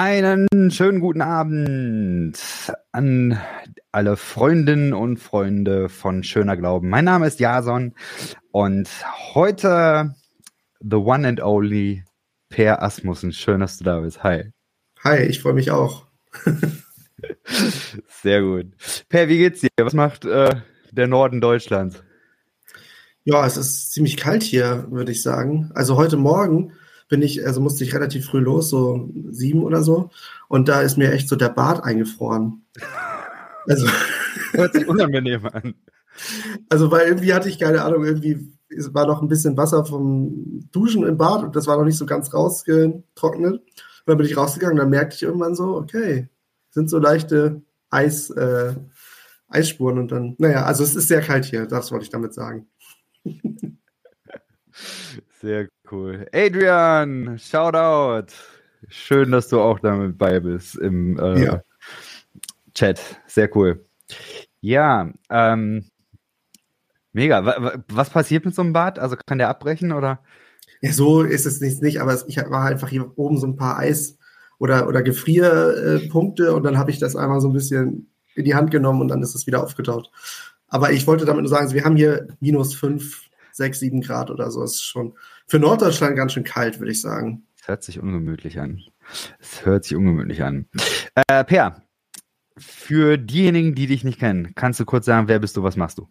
Einen schönen guten Abend an alle Freundinnen und Freunde von Schöner Glauben. Mein Name ist Jason und heute the one and only Per Asmussen. Schön, dass du da bist. Hi. Hi, ich freue mich auch. Sehr gut. Per, wie geht's dir? Was macht äh, der Norden Deutschlands? Ja, es ist ziemlich kalt hier, würde ich sagen. Also heute Morgen bin ich, also musste ich relativ früh los, so sieben oder so. Und da ist mir echt so der Bart eingefroren. Also. Hört sich unangenehm an. Also, weil irgendwie hatte ich keine Ahnung, irgendwie war noch ein bisschen Wasser vom Duschen im Bad und das war noch nicht so ganz rausgetrocknet. Und dann bin ich rausgegangen, dann merkte ich irgendwann so, okay, sind so leichte Eis, äh, Eisspuren und dann, naja, also es ist sehr kalt hier, das wollte ich damit sagen. Sehr cool. Adrian, Shoutout. Schön, dass du auch damit bei bist im äh, ja. Chat. Sehr cool. Ja, ähm, mega. Was passiert mit so einem Bad? Also kann der abbrechen oder? Ja, so ist es nicht, nicht aber ich war einfach hier oben so ein paar Eis- oder, oder Gefrierpunkte und dann habe ich das einmal so ein bisschen in die Hand genommen und dann ist es wieder aufgetaut. Aber ich wollte damit nur sagen, wir haben hier minus fünf, sechs, sieben Grad oder so. Das ist schon für Norddeutschland ganz schön kalt, würde ich sagen. Es hört sich ungemütlich an. Es hört sich ungemütlich an. Äh, per, für diejenigen, die dich nicht kennen, kannst du kurz sagen, wer bist du, was machst du?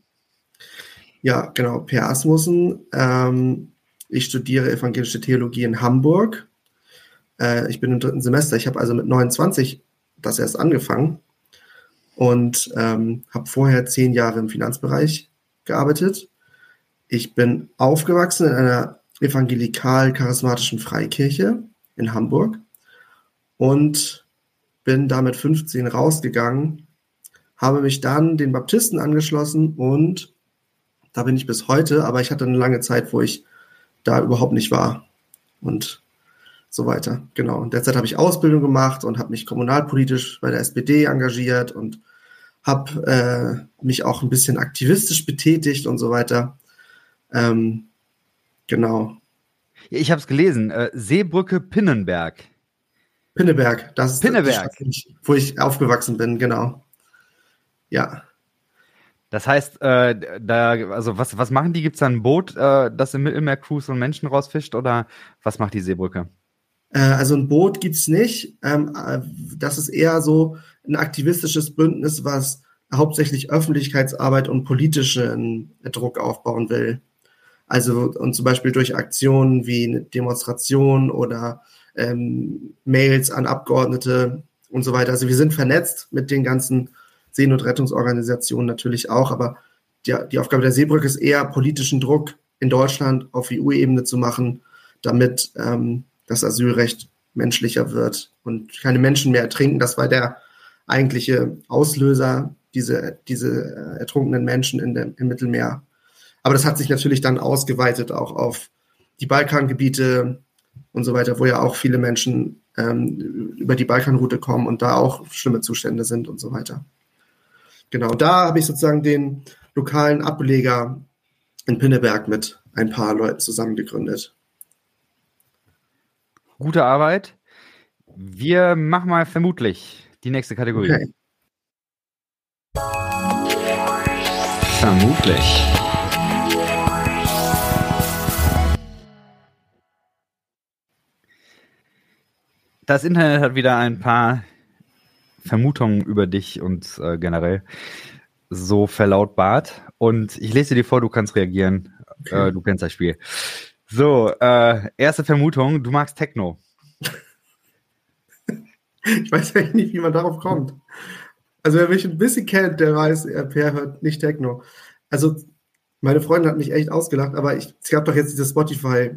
Ja, genau, Per Asmussen. Ähm, ich studiere evangelische Theologie in Hamburg. Äh, ich bin im dritten Semester. Ich habe also mit 29 das erst angefangen und ähm, habe vorher zehn Jahre im Finanzbereich gearbeitet. Ich bin aufgewachsen in einer evangelikal-charismatischen Freikirche in Hamburg und bin damit 15 rausgegangen, habe mich dann den Baptisten angeschlossen und da bin ich bis heute, aber ich hatte eine lange Zeit, wo ich da überhaupt nicht war und so weiter. Genau. Und derzeit habe ich Ausbildung gemacht und habe mich kommunalpolitisch bei der SPD engagiert und habe äh, mich auch ein bisschen aktivistisch betätigt und so weiter. Ähm, genau. Ich habe es gelesen. Äh, Seebrücke Pinnenberg. Pinneberg, das ist Pinneberg. Die Stadt, wo ich aufgewachsen bin, genau. Ja. Das heißt, äh, da, also was, was machen die? Gibt es da ein Boot, äh, das im Mittelmeer cruise und Menschen rausfischt oder was macht die Seebrücke? Äh, also ein Boot gibt es nicht. Ähm, äh, das ist eher so ein aktivistisches Bündnis, was hauptsächlich Öffentlichkeitsarbeit und politischen Druck aufbauen will. Also und zum Beispiel durch Aktionen wie eine Demonstration oder ähm, Mails an Abgeordnete und so weiter. Also wir sind vernetzt mit den ganzen Seenotrettungsorganisationen natürlich auch, aber die, die Aufgabe der Seebrücke ist eher politischen Druck in Deutschland auf EU-Ebene zu machen, damit ähm, das Asylrecht menschlicher wird und keine Menschen mehr ertrinken. Das war der eigentliche Auslöser, diese, diese äh, ertrunkenen Menschen in dem, im Mittelmeer aber das hat sich natürlich dann ausgeweitet auch auf die Balkangebiete und so weiter, wo ja auch viele Menschen ähm, über die Balkanroute kommen und da auch schlimme Zustände sind und so weiter. Genau, da habe ich sozusagen den lokalen Ableger in Pinneberg mit ein paar Leuten zusammen gegründet. Gute Arbeit. Wir machen mal vermutlich die nächste Kategorie. Okay. Vermutlich. Das Internet hat wieder ein paar Vermutungen über dich und äh, generell so verlautbart. Und ich lese dir vor, du kannst reagieren. Okay. Äh, du kennst das Spiel. So, äh, erste Vermutung, du magst Techno. ich weiß eigentlich nicht, wie man darauf kommt. Also wer mich ein bisschen kennt, der weiß, Per hört nicht Techno. Also meine Freundin hat mich echt ausgelacht, aber ich, es gab doch jetzt diese Spotify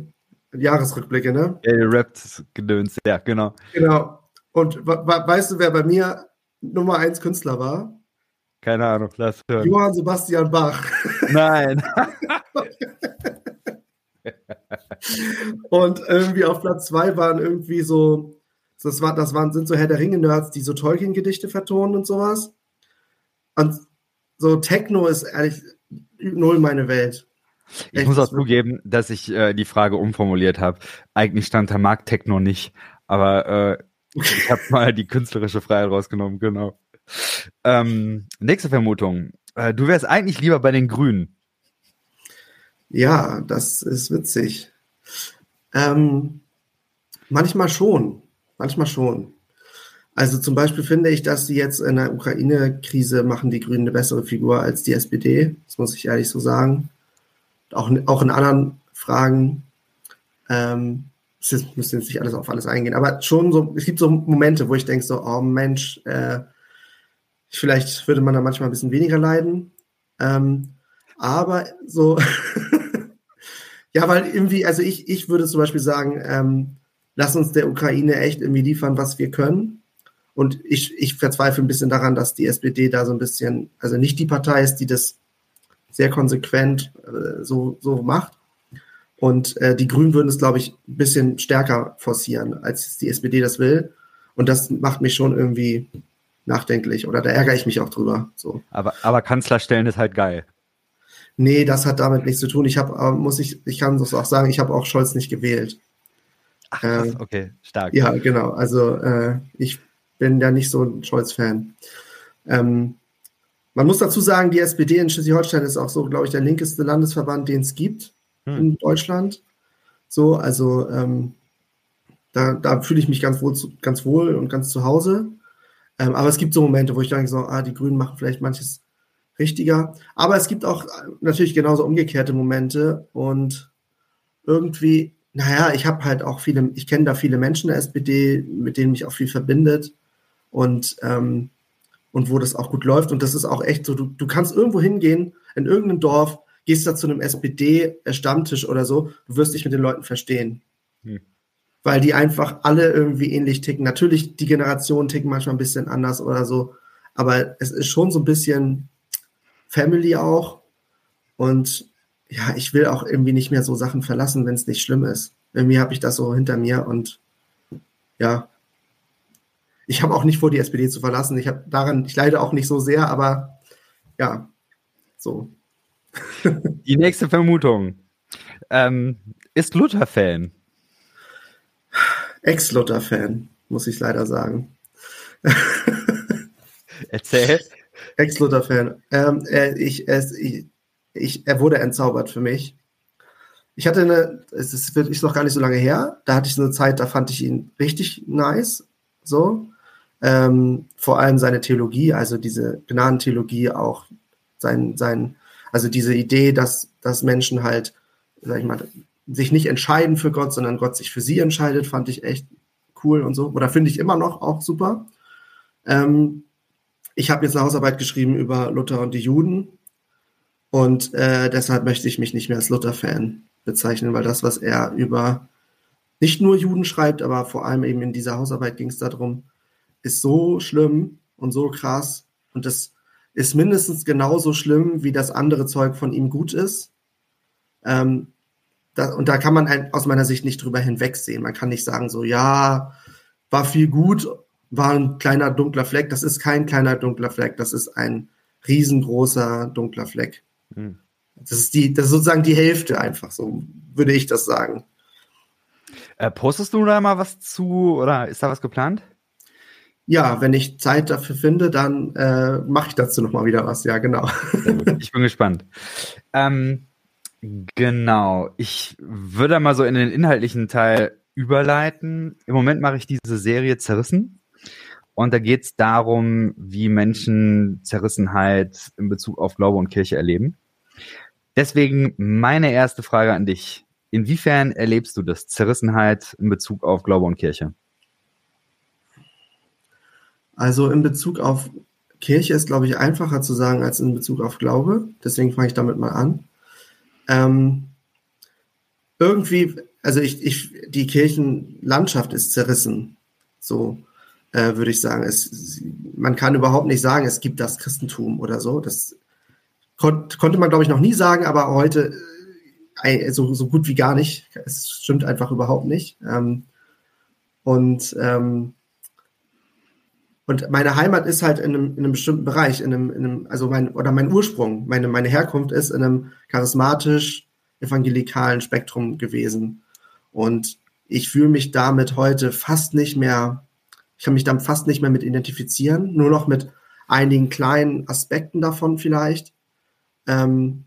Jahresrückblicke, ne? Ja, ihr rappt Gedöns, ja, genau. Genau. Und weißt du, wer bei mir Nummer 1 Künstler war? Keine Ahnung, lass hören. Johann Sebastian Bach. Nein. und irgendwie auf Platz 2 waren irgendwie so, das, war, das waren, sind so Herr der Ringe-Nerds, die so Tolkien-Gedichte vertonen und sowas. Und so Techno ist ehrlich null meine Welt. Ich muss auch zugeben, dass ich äh, die Frage umformuliert habe. Eigentlich stand da Markt Techno nicht, aber äh, Ich habe mal die künstlerische Freiheit rausgenommen, genau. Ähm, nächste Vermutung. Äh, du wärst eigentlich lieber bei den Grünen. Ja, das ist witzig. Ähm, manchmal schon. Manchmal schon. Also zum Beispiel finde ich, dass sie jetzt in der Ukraine-Krise machen die Grünen eine bessere Figur als die SPD. Das muss ich ehrlich so sagen. Auch, auch in anderen Fragen. Ähm, das müssen jetzt nicht alles auf alles eingehen, aber schon so, es gibt so Momente, wo ich denke so, oh Mensch, äh, vielleicht würde man da manchmal ein bisschen weniger leiden. Ähm, aber so, ja, weil irgendwie, also ich, ich würde zum Beispiel sagen, ähm, lass uns der Ukraine echt irgendwie liefern, was wir können. Und ich, ich verzweifle ein bisschen daran, dass die SPD da so ein bisschen, also nicht die Partei ist, die das sehr konsequent äh, so, so macht. Und äh, die Grünen würden es, glaube ich, ein bisschen stärker forcieren, als die SPD das will. Und das macht mich schon irgendwie nachdenklich oder da ärgere ich mich auch drüber. So. Aber, aber Kanzler stellen ist halt geil. Nee, das hat damit nichts zu tun. Ich habe, äh, muss ich, ich kann das auch sagen, ich habe auch Scholz nicht gewählt. Ach, krass, äh, okay, stark. Ja, genau. Also äh, ich bin ja nicht so ein Scholz-Fan. Ähm, man muss dazu sagen, die SPD in Schleswig-Holstein ist auch so, glaube ich, der linkeste Landesverband, den es gibt hm. in Deutschland. So, also ähm, da, da fühle ich mich ganz wohl, ganz wohl und ganz zu Hause. Ähm, aber es gibt so Momente, wo ich denke, so, ah, die Grünen machen vielleicht manches richtiger. Aber es gibt auch natürlich genauso umgekehrte Momente und irgendwie, naja, ich habe halt auch viele, ich kenne da viele Menschen der SPD, mit denen mich auch viel verbindet und, ähm, und wo das auch gut läuft. Und das ist auch echt so, du, du kannst irgendwo hingehen, in irgendeinem Dorf, gehst da zu einem SPD-Stammtisch oder so, du wirst dich mit den Leuten verstehen. Hm. Weil die einfach alle irgendwie ähnlich ticken. Natürlich, die Generationen ticken manchmal ein bisschen anders oder so, aber es ist schon so ein bisschen Family auch. Und ja, ich will auch irgendwie nicht mehr so Sachen verlassen, wenn es nicht schlimm ist. Irgendwie habe ich das so hinter mir und ja, ich habe auch nicht vor, die SPD zu verlassen. Ich habe daran, ich leide auch nicht so sehr, aber ja, so. Die nächste Vermutung. Ähm, ist Luther Fan? Ex-Luther-Fan, muss ich leider sagen. Erzähl. Ex-Luther-Fan. Ähm, er, ich, ich, ich, er wurde entzaubert für mich. Ich hatte eine, es ist wirklich noch gar nicht so lange her, da hatte ich so eine Zeit, da fand ich ihn richtig nice, so. Ähm, vor allem seine Theologie, also diese Gnadentheologie, auch sein, sein, also diese Idee, dass, dass Menschen halt, sag ich mal, sich nicht entscheiden für Gott, sondern Gott sich für sie entscheidet, fand ich echt cool und so. Oder finde ich immer noch auch super. Ähm, ich habe jetzt eine Hausarbeit geschrieben über Luther und die Juden. Und äh, deshalb möchte ich mich nicht mehr als Luther-Fan bezeichnen, weil das, was er über nicht nur Juden schreibt, aber vor allem eben in dieser Hausarbeit ging es darum, ist so schlimm und so krass. Und das ist mindestens genauso schlimm, wie das andere Zeug von ihm gut ist. Ähm, da, und da kann man halt aus meiner Sicht nicht drüber hinwegsehen. Man kann nicht sagen, so, ja, war viel gut, war ein kleiner dunkler Fleck. Das ist kein kleiner dunkler Fleck, das ist ein riesengroßer dunkler Fleck. Hm. Das ist die, das ist sozusagen die Hälfte einfach, so würde ich das sagen. Äh, postest du da mal was zu oder ist da was geplant? Ja, wenn ich Zeit dafür finde, dann äh, mache ich dazu nochmal wieder was. Ja, genau. Ich bin gespannt. Ähm, genau. Ich würde mal so in den inhaltlichen Teil überleiten. Im Moment mache ich diese Serie Zerrissen. Und da geht es darum, wie Menschen Zerrissenheit in Bezug auf Glaube und Kirche erleben. Deswegen meine erste Frage an dich. Inwiefern erlebst du das Zerrissenheit in Bezug auf Glaube und Kirche? Also in Bezug auf Kirche ist, glaube ich, einfacher zu sagen als in Bezug auf Glaube. Deswegen fange ich damit mal an. Ähm, irgendwie, also ich, ich, die Kirchenlandschaft ist zerrissen. So äh, würde ich sagen. Es, man kann überhaupt nicht sagen, es gibt das Christentum oder so. Das kon konnte man, glaube ich, noch nie sagen, aber heute äh, so, so gut wie gar nicht. Es stimmt einfach überhaupt nicht. Ähm, und ähm, und meine Heimat ist halt in einem, in einem bestimmten Bereich, in einem, in einem, also mein, oder mein Ursprung, meine, meine Herkunft ist in einem charismatisch evangelikalen Spektrum gewesen. Und ich fühle mich damit heute fast nicht mehr Ich kann mich dann fast nicht mehr mit identifizieren, nur noch mit einigen kleinen Aspekten davon vielleicht. Ähm,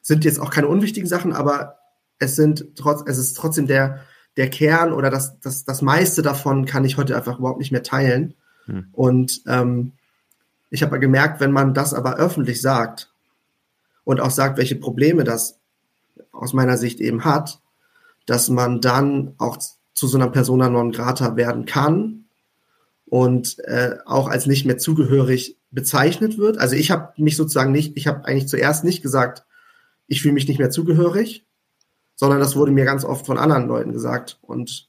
sind jetzt auch keine unwichtigen Sachen, aber es sind trotz, es ist trotzdem der, der Kern oder das, das, das meiste davon kann ich heute einfach überhaupt nicht mehr teilen. Hm. Und ähm, ich habe gemerkt, wenn man das aber öffentlich sagt und auch sagt, welche Probleme das aus meiner Sicht eben hat, dass man dann auch zu so einer Persona non grata werden kann und äh, auch als nicht mehr zugehörig bezeichnet wird. Also ich habe mich sozusagen nicht, ich habe eigentlich zuerst nicht gesagt, ich fühle mich nicht mehr zugehörig, sondern das wurde mir ganz oft von anderen Leuten gesagt. Und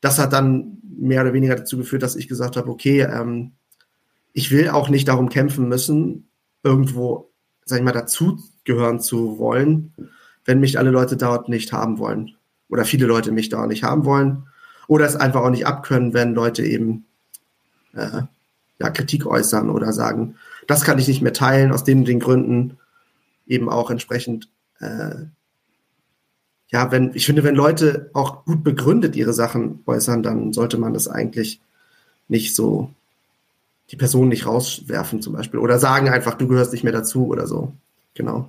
das hat dann mehr oder weniger dazu geführt, dass ich gesagt habe, okay, ähm, ich will auch nicht darum kämpfen müssen, irgendwo, sag ich mal, dazugehören zu wollen, wenn mich alle Leute dort nicht haben wollen. Oder viele Leute mich da nicht haben wollen. Oder es einfach auch nicht abkönnen, wenn Leute eben äh, ja, Kritik äußern oder sagen, das kann ich nicht mehr teilen, aus den, den Gründen eben auch entsprechend äh, ja, wenn, ich finde, wenn Leute auch gut begründet ihre Sachen äußern, dann sollte man das eigentlich nicht so, die Person nicht rauswerfen zum Beispiel oder sagen einfach, du gehörst nicht mehr dazu oder so. Genau.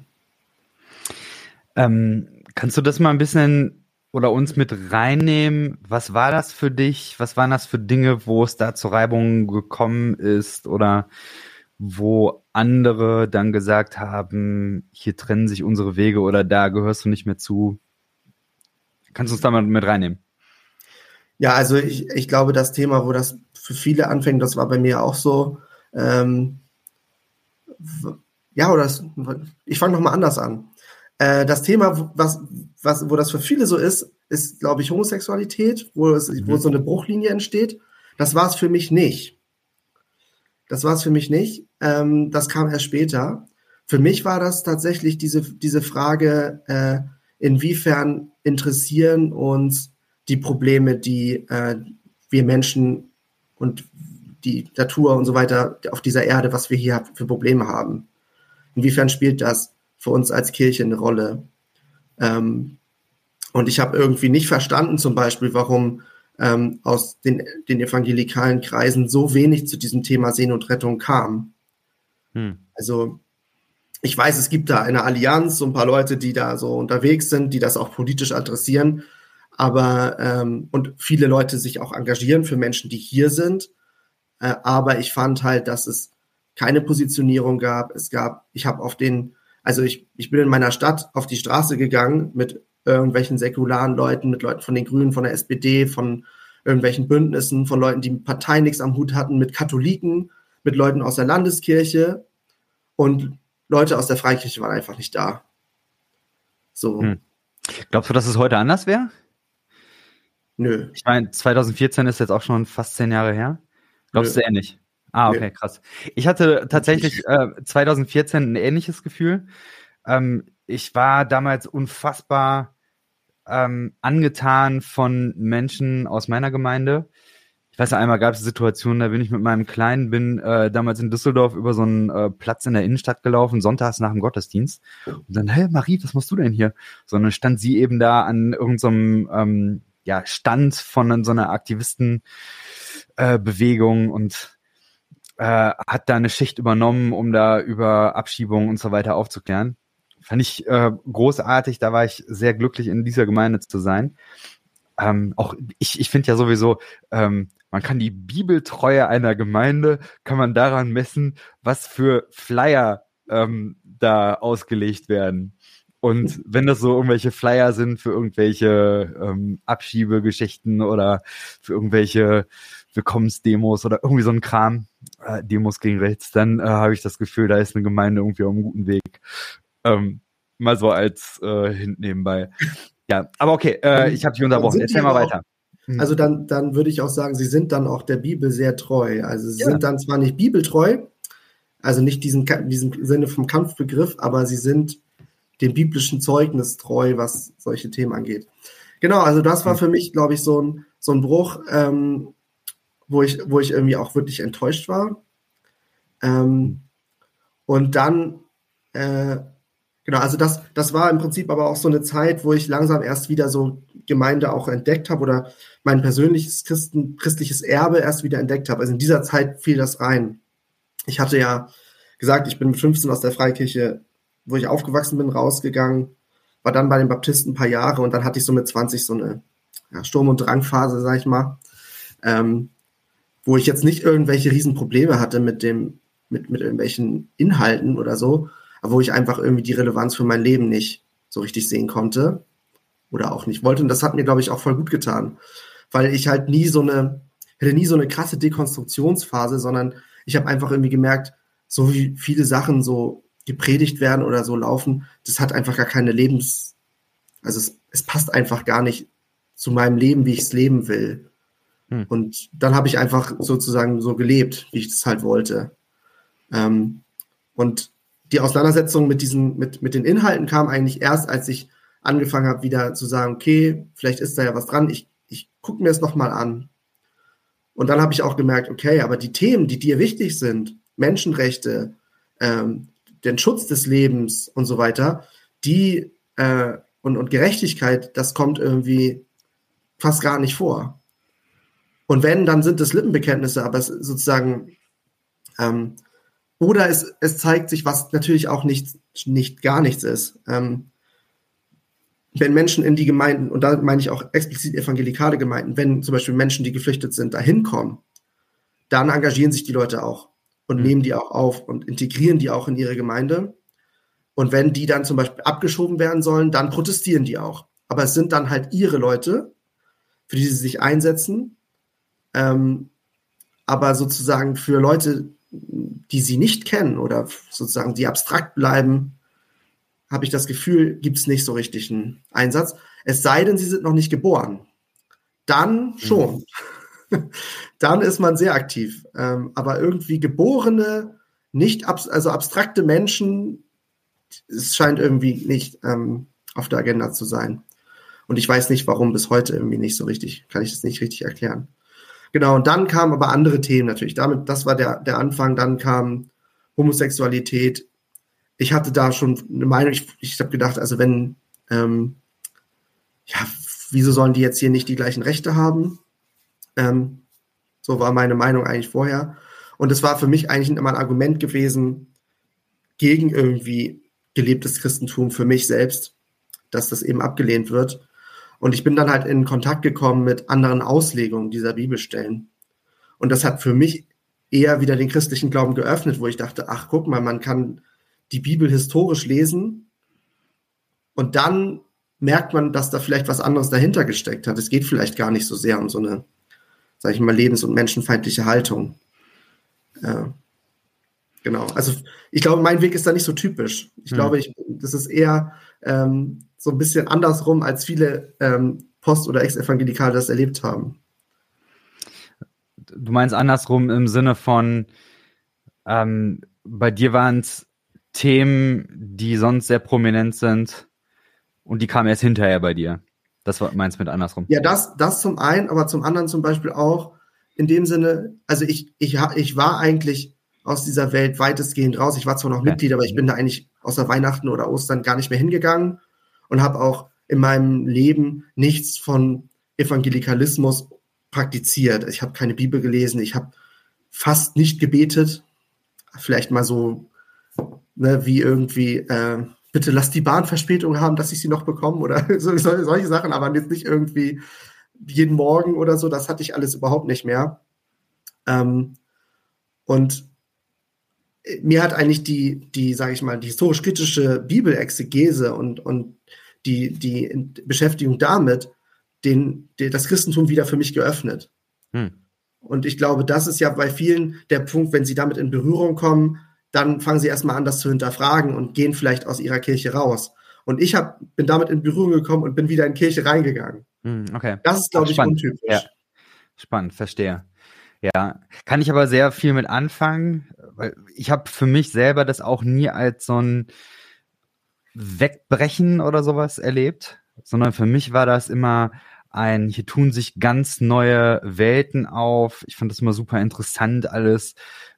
Ähm, kannst du das mal ein bisschen oder uns mit reinnehmen? Was war das für dich? Was waren das für Dinge, wo es da zu Reibungen gekommen ist oder wo andere dann gesagt haben, hier trennen sich unsere Wege oder da gehörst du nicht mehr zu? Kannst du uns da mal mit reinnehmen? Ja, also ich, ich glaube, das Thema, wo das für viele anfängt, das war bei mir auch so. Ähm, ja, oder das, ich fange nochmal anders an. Äh, das Thema, was, was, wo das für viele so ist, ist, glaube ich, Homosexualität, wo, es, mhm. wo so eine Bruchlinie entsteht. Das war es für mich nicht. Das war es für mich nicht. Ähm, das kam erst später. Für mich war das tatsächlich diese, diese Frage, äh, inwiefern interessieren uns die Probleme, die äh, wir Menschen und die Natur und so weiter auf dieser Erde, was wir hier für Probleme haben. Inwiefern spielt das für uns als Kirche eine Rolle? Ähm, und ich habe irgendwie nicht verstanden, zum Beispiel, warum ähm, aus den, den evangelikalen Kreisen so wenig zu diesem Thema Seenotrettung kam. Hm. Also ich weiß, es gibt da eine Allianz, so ein paar Leute, die da so unterwegs sind, die das auch politisch adressieren, aber ähm, und viele Leute sich auch engagieren für Menschen, die hier sind. Äh, aber ich fand halt, dass es keine Positionierung gab. Es gab, ich habe auf den, also ich, ich bin in meiner Stadt auf die Straße gegangen mit irgendwelchen säkularen Leuten, mit Leuten von den Grünen, von der SPD, von irgendwelchen Bündnissen, von Leuten, die mit Parteien nichts am Hut hatten, mit Katholiken, mit Leuten aus der Landeskirche. Und Leute aus der Freikirche waren einfach nicht da. So. Hm. Glaubst du, dass es heute anders wäre? Nö. Ich meine, 2014 ist jetzt auch schon fast zehn Jahre her. Glaubst Nö. du nicht? Ah, okay, Nö. krass. Ich hatte tatsächlich äh, 2014 ein ähnliches Gefühl. Ähm, ich war damals unfassbar ähm, angetan von Menschen aus meiner Gemeinde, ich weiß einmal gab es Situationen, da bin ich mit meinem Kleinen, bin äh, damals in Düsseldorf über so einen äh, Platz in der Innenstadt gelaufen, sonntags nach dem Gottesdienst. Und dann, hey Marie, was machst du denn hier? Sondern stand sie eben da an irgendeinem ähm, ja, Stand von so einer Aktivistenbewegung äh, und äh, hat da eine Schicht übernommen, um da über Abschiebungen und so weiter aufzuklären. Fand ich äh, großartig, da war ich sehr glücklich, in dieser Gemeinde zu sein. Ähm, auch ich, ich finde ja sowieso, ähm, man kann die Bibeltreue einer Gemeinde, kann man daran messen, was für Flyer ähm, da ausgelegt werden. Und wenn das so irgendwelche Flyer sind für irgendwelche ähm, Abschiebegeschichten oder für irgendwelche Willkommensdemos oder irgendwie so ein Kram, äh, Demos gegen rechts, dann äh, habe ich das Gefühl, da ist eine Gemeinde irgendwie auf einem guten Weg. Ähm, mal so als äh, Hint nebenbei. Ja, aber okay, äh, ich habe dich unterbrochen. Erzähl mal weiter. Mhm. Also dann, dann würde ich auch sagen, sie sind dann auch der Bibel sehr treu. Also sie ja. sind dann zwar nicht bibeltreu, also nicht diesen, diesem Sinne vom Kampfbegriff, aber sie sind dem biblischen Zeugnis treu, was solche Themen angeht. Genau, also das war mhm. für mich, glaube ich, so ein, so ein Bruch, ähm, wo, ich, wo ich irgendwie auch wirklich enttäuscht war. Ähm, und dann, äh, Genau, also das, das war im Prinzip aber auch so eine Zeit, wo ich langsam erst wieder so Gemeinde auch entdeckt habe oder mein persönliches Christen, christliches Erbe erst wieder entdeckt habe. Also in dieser Zeit fiel das rein. Ich hatte ja gesagt, ich bin mit 15 aus der Freikirche, wo ich aufgewachsen bin, rausgegangen, war dann bei den Baptisten ein paar Jahre und dann hatte ich so mit 20 so eine ja, Sturm- und Drangphase, sag ich mal, ähm, wo ich jetzt nicht irgendwelche Riesenprobleme hatte mit dem, mit, mit irgendwelchen Inhalten oder so, wo ich einfach irgendwie die Relevanz für mein Leben nicht so richtig sehen konnte oder auch nicht wollte. Und das hat mir, glaube ich, auch voll gut getan, weil ich halt nie so eine, hätte nie so eine krasse Dekonstruktionsphase, sondern ich habe einfach irgendwie gemerkt, so wie viele Sachen so gepredigt werden oder so laufen, das hat einfach gar keine Lebens, also es, es passt einfach gar nicht zu meinem Leben, wie ich es leben will. Hm. Und dann habe ich einfach sozusagen so gelebt, wie ich das halt wollte. Ähm, und die Auseinandersetzung mit diesen, mit, mit den Inhalten kam eigentlich erst, als ich angefangen habe, wieder zu sagen, okay, vielleicht ist da ja was dran, ich, ich gucke mir es nochmal an. Und dann habe ich auch gemerkt, okay, aber die Themen, die dir wichtig sind, Menschenrechte, ähm, den Schutz des Lebens und so weiter, die äh, und, und Gerechtigkeit, das kommt irgendwie fast gar nicht vor. Und wenn, dann sind es Lippenbekenntnisse, aber es sozusagen ähm, oder es, es zeigt sich, was natürlich auch nicht, nicht gar nichts ist. Ähm, wenn Menschen in die Gemeinden, und da meine ich auch explizit evangelikale Gemeinden, wenn zum Beispiel Menschen, die geflüchtet sind, da hinkommen, dann engagieren sich die Leute auch und mhm. nehmen die auch auf und integrieren die auch in ihre Gemeinde. Und wenn die dann zum Beispiel abgeschoben werden sollen, dann protestieren die auch. Aber es sind dann halt ihre Leute, für die sie sich einsetzen. Ähm, aber sozusagen für Leute, die sie nicht kennen oder sozusagen die abstrakt bleiben, habe ich das Gefühl, gibt es nicht so richtig einen Einsatz. Es sei denn, sie sind noch nicht geboren. Dann mhm. schon. Mhm. Dann ist man sehr aktiv. Ähm, aber irgendwie geborene, nicht ab, also abstrakte Menschen, es scheint irgendwie nicht ähm, auf der Agenda zu sein. Und ich weiß nicht, warum bis heute irgendwie nicht so richtig, kann ich das nicht richtig erklären. Genau, und dann kamen aber andere Themen natürlich. Damit, das war der, der Anfang. Dann kam Homosexualität. Ich hatte da schon eine Meinung. Ich, ich habe gedacht, also wenn, ähm, ja, wieso sollen die jetzt hier nicht die gleichen Rechte haben? Ähm, so war meine Meinung eigentlich vorher. Und es war für mich eigentlich immer ein Argument gewesen gegen irgendwie gelebtes Christentum für mich selbst, dass das eben abgelehnt wird. Und ich bin dann halt in Kontakt gekommen mit anderen Auslegungen dieser Bibelstellen. Und das hat für mich eher wieder den christlichen Glauben geöffnet, wo ich dachte, ach guck mal, man kann die Bibel historisch lesen und dann merkt man, dass da vielleicht was anderes dahinter gesteckt hat. Es geht vielleicht gar nicht so sehr um so eine, sag ich mal, lebens- und menschenfeindliche Haltung. Äh, genau. Also ich glaube, mein Weg ist da nicht so typisch. Ich hm. glaube, ich, das ist eher ähm, so ein bisschen andersrum, als viele ähm, Post- oder Ex-Evangelikale das erlebt haben. Du meinst andersrum im Sinne von, ähm, bei dir waren es Themen, die sonst sehr prominent sind und die kamen erst hinterher bei dir. Das meinst du mit andersrum? Ja, das, das zum einen, aber zum anderen zum Beispiel auch in dem Sinne, also ich, ich, ich war eigentlich aus dieser Welt weitestgehend raus. Ich war zwar noch okay. Mitglied, aber ich bin da eigentlich außer Weihnachten oder Ostern gar nicht mehr hingegangen und habe auch in meinem Leben nichts von Evangelikalismus praktiziert. Ich habe keine Bibel gelesen, ich habe fast nicht gebetet. Vielleicht mal so, ne, wie irgendwie, äh, bitte lass die Bahn Verspätung haben, dass ich sie noch bekomme oder so, solche Sachen, aber jetzt nicht irgendwie jeden Morgen oder so, das hatte ich alles überhaupt nicht mehr. Ähm, und mir hat eigentlich die, die, sage ich mal, die historisch-kritische Bibelexegese und, und die, die Beschäftigung damit den, den, das Christentum wieder für mich geöffnet. Hm. Und ich glaube, das ist ja bei vielen der Punkt, wenn sie damit in Berührung kommen, dann fangen sie erstmal an, das zu hinterfragen und gehen vielleicht aus ihrer Kirche raus. Und ich hab, bin damit in Berührung gekommen und bin wieder in Kirche reingegangen. Hm, okay. Das ist, glaube ich, untypisch. Ja. Spannend, verstehe. Ja, kann ich aber sehr viel mit anfangen, weil ich habe für mich selber das auch nie als so ein Wegbrechen oder sowas erlebt, sondern für mich war das immer ein, hier tun sich ganz neue Welten auf. Ich fand das immer super interessant alles,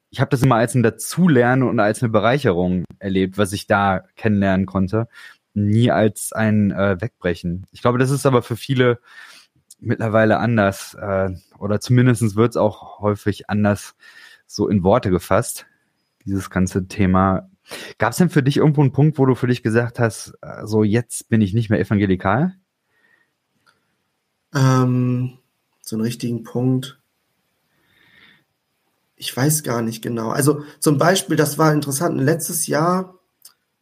ich habe das immer als ein Dazulernen und als eine Bereicherung erlebt, was ich da kennenlernen konnte, nie als ein äh, Wegbrechen. Ich glaube, das ist aber für viele mittlerweile anders äh, oder zumindest wird es auch häufig anders so in Worte gefasst, dieses ganze Thema. Gab es denn für dich irgendwo einen Punkt, wo du für dich gesagt hast, äh, so jetzt bin ich nicht mehr evangelikal? Ähm, so einen richtigen Punkt. Ich weiß gar nicht genau. Also zum Beispiel, das war interessant, letztes Jahr,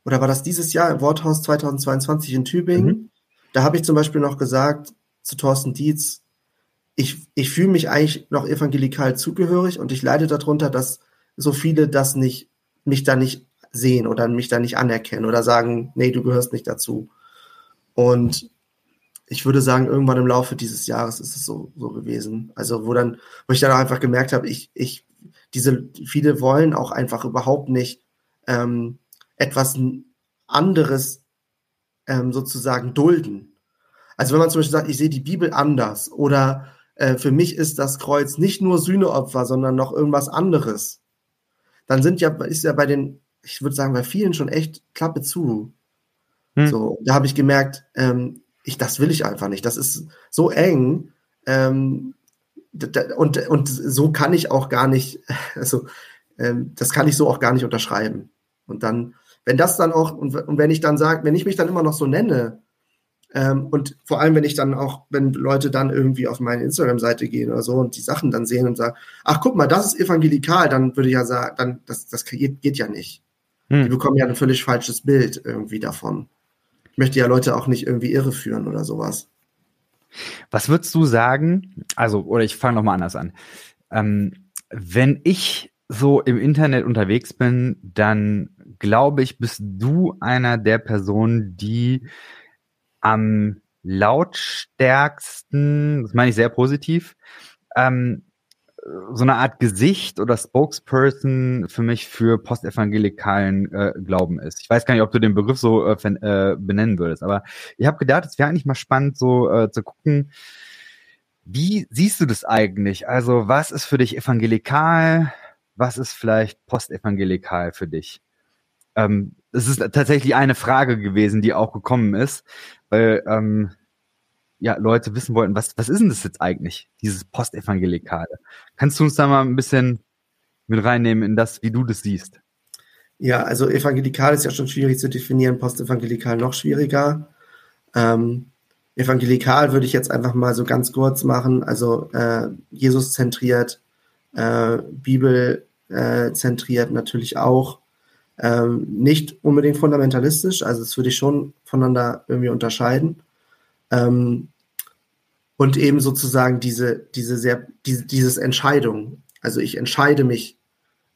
oder war das dieses Jahr im Worthaus 2022 in Tübingen? Mhm. Da habe ich zum Beispiel noch gesagt zu Thorsten Dietz, ich, ich fühle mich eigentlich noch evangelikal zugehörig und ich leide darunter, dass so viele das nicht, mich da nicht sehen oder mich da nicht anerkennen oder sagen, nee, du gehörst nicht dazu. Und ich würde sagen, irgendwann im Laufe dieses Jahres ist es so, so gewesen. Also, wo dann, wo ich dann auch einfach gemerkt habe, ich, ich, diese, viele wollen auch einfach überhaupt nicht ähm, etwas anderes ähm, sozusagen dulden. Also wenn man zum Beispiel sagt, ich sehe die Bibel anders oder äh, für mich ist das Kreuz nicht nur Sühneopfer, sondern noch irgendwas anderes, dann sind ja, ist ja bei den, ich würde sagen, bei vielen schon echt Klappe zu. Hm. So, da habe ich gemerkt, ähm, ich, das will ich einfach nicht. Das ist so eng. Ähm, und, und so kann ich auch gar nicht, also ähm, das kann ich so auch gar nicht unterschreiben. Und dann, wenn das dann auch, und, und wenn ich dann sage, wenn ich mich dann immer noch so nenne, ähm, und vor allem, wenn ich dann auch, wenn Leute dann irgendwie auf meine Instagram-Seite gehen oder so und die Sachen dann sehen und sagen, ach guck mal, das ist evangelikal, dann würde ich ja sagen, dann, das, das geht, geht ja nicht. Hm. Die bekommen ja ein völlig falsches Bild irgendwie davon. Ich möchte ja Leute auch nicht irgendwie irreführen oder sowas. Was würdest du sagen? Also, oder ich fange nochmal anders an. Ähm, wenn ich so im Internet unterwegs bin, dann glaube ich, bist du einer der Personen, die am lautstärksten, das meine ich sehr positiv, ähm, so eine Art Gesicht oder Spokesperson für mich für postevangelikalen äh, Glauben ist. Ich weiß gar nicht, ob du den Begriff so äh, äh, benennen würdest, aber ich habe gedacht, es wäre eigentlich mal spannend, so äh, zu gucken, wie siehst du das eigentlich? Also, was ist für dich evangelikal? Was ist vielleicht postevangelikal für dich? Ähm, es ist tatsächlich eine Frage gewesen, die auch gekommen ist, weil ähm, ja, Leute wissen wollten, was, was ist denn das jetzt eigentlich, dieses Postevangelikale? Kannst du uns da mal ein bisschen mit reinnehmen in das, wie du das siehst? Ja, also evangelikal ist ja schon schwierig zu definieren, postevangelikal noch schwieriger. Ähm, evangelikal würde ich jetzt einfach mal so ganz kurz machen, also äh, Jesus zentriert, äh, Bibel äh, zentriert natürlich auch. Ähm, nicht unbedingt fundamentalistisch, also das würde ich schon voneinander irgendwie unterscheiden. Ähm, und eben sozusagen diese, diese sehr, diese, dieses Entscheidung. Also ich entscheide mich,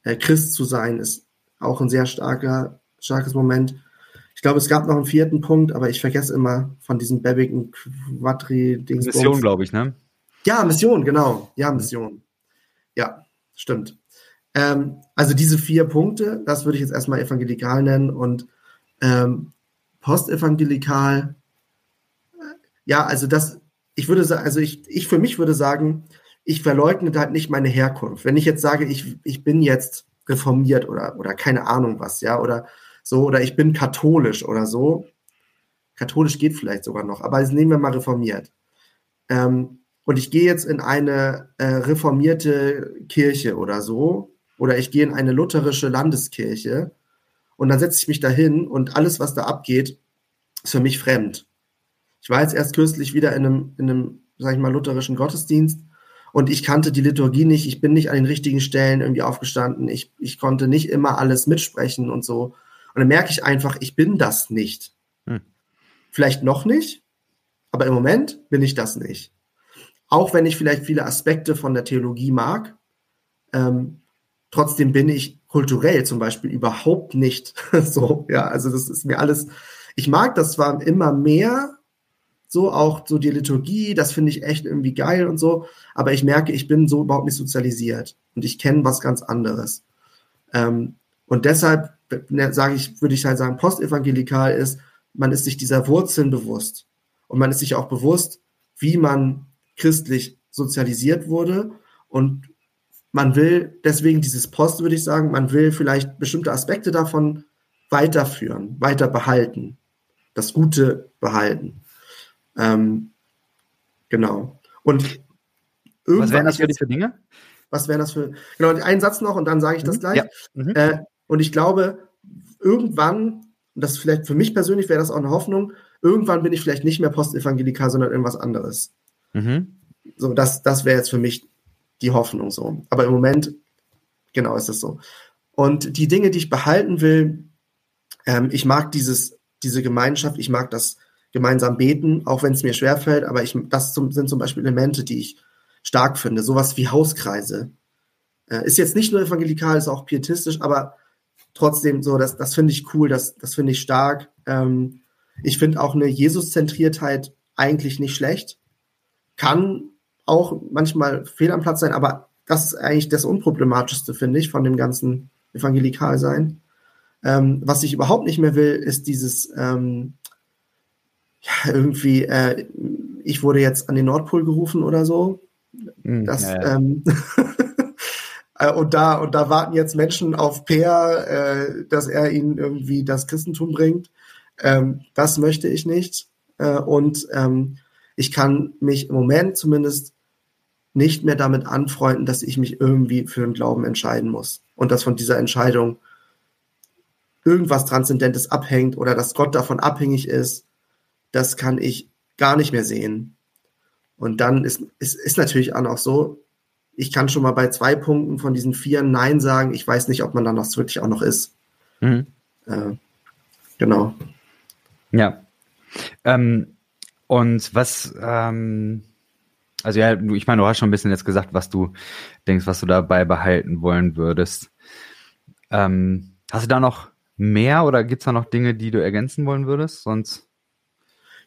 äh, Christ zu sein, ist auch ein sehr starker, starkes Moment. Ich glaube, es gab noch einen vierten Punkt, aber ich vergesse immer von diesem Babbigen Quadri-Dings. Mission, glaube ich, ne? Ja, Mission, genau. Ja, Mission. Ja, stimmt. Ähm, also diese vier Punkte, das würde ich jetzt erstmal evangelikal nennen und ähm, postevangelikal, äh, ja, also das, ich würde sagen, also ich, ich für mich würde sagen, ich verleugne halt nicht meine Herkunft. Wenn ich jetzt sage, ich, ich bin jetzt reformiert oder, oder keine Ahnung was, ja, oder so, oder ich bin katholisch oder so. Katholisch geht vielleicht sogar noch, aber jetzt nehmen wir mal reformiert. Ähm, und ich gehe jetzt in eine äh, reformierte Kirche oder so, oder ich gehe in eine lutherische Landeskirche und dann setze ich mich dahin und alles, was da abgeht, ist für mich fremd. Ich war jetzt erst kürzlich wieder in einem, in einem, sag ich mal, lutherischen Gottesdienst und ich kannte die Liturgie nicht, ich bin nicht an den richtigen Stellen irgendwie aufgestanden, ich, ich konnte nicht immer alles mitsprechen und so. Und dann merke ich einfach, ich bin das nicht. Hm. Vielleicht noch nicht, aber im Moment bin ich das nicht. Auch wenn ich vielleicht viele Aspekte von der Theologie mag, ähm, Trotzdem bin ich kulturell zum Beispiel überhaupt nicht so. Ja, also das ist mir alles. Ich mag das zwar immer mehr, so auch so die Liturgie, das finde ich echt irgendwie geil und so, aber ich merke, ich bin so überhaupt nicht sozialisiert und ich kenne was ganz anderes. Ähm, und deshalb ne, sage ich, würde ich halt sagen, postevangelikal ist, man ist sich dieser Wurzeln bewusst und man ist sich auch bewusst, wie man christlich sozialisiert wurde und man will deswegen dieses Post, würde ich sagen, man will vielleicht bestimmte Aspekte davon weiterführen, weiter behalten, das Gute behalten. Ähm, genau. Und was wären das für, jetzt, für Dinge? Was wären das für. Genau, einen Satz noch und dann sage ich das mhm. gleich. Ja. Mhm. Äh, und ich glaube, irgendwann, und das vielleicht für mich persönlich wäre das auch eine Hoffnung, irgendwann bin ich vielleicht nicht mehr postevangelikal, sondern irgendwas anderes. Mhm. So, das, das wäre jetzt für mich die Hoffnung so. Aber im Moment, genau ist es so. Und die Dinge, die ich behalten will, ähm, ich mag dieses, diese Gemeinschaft, ich mag das gemeinsam beten, auch wenn es mir schwerfällt, aber ich, das zum, sind zum Beispiel Elemente, die ich stark finde. Sowas wie Hauskreise. Äh, ist jetzt nicht nur evangelikal, ist auch pietistisch, aber trotzdem so, das, das finde ich cool, das, das finde ich stark. Ähm, ich finde auch eine Jesus-Zentriertheit eigentlich nicht schlecht. Kann auch manchmal fehl am Platz sein, aber das ist eigentlich das Unproblematischste, finde ich, von dem ganzen Evangelikal-Sein. Ähm, was ich überhaupt nicht mehr will, ist dieses ähm, ja, irgendwie, äh, ich wurde jetzt an den Nordpol gerufen oder so. Mm, das, ja. Ähm, äh, und da und da warten jetzt Menschen auf Peer, äh, dass er ihnen irgendwie das Christentum bringt. Ähm, das möchte ich nicht. Äh, und ähm, ich kann mich im Moment zumindest nicht mehr damit anfreunden, dass ich mich irgendwie für den Glauben entscheiden muss und dass von dieser Entscheidung irgendwas Transzendentes abhängt oder dass Gott davon abhängig ist, das kann ich gar nicht mehr sehen. Und dann ist, ist, ist natürlich auch noch so, ich kann schon mal bei zwei Punkten von diesen vier Nein sagen. Ich weiß nicht, ob man dann noch wirklich auch noch ist. Mhm. Äh, genau. Ja. Ähm, und was, ähm, also ja, ich meine, du hast schon ein bisschen jetzt gesagt, was du denkst, was du dabei behalten wollen würdest. Ähm, hast du da noch mehr oder gibt es da noch Dinge, die du ergänzen wollen würdest? Sonst.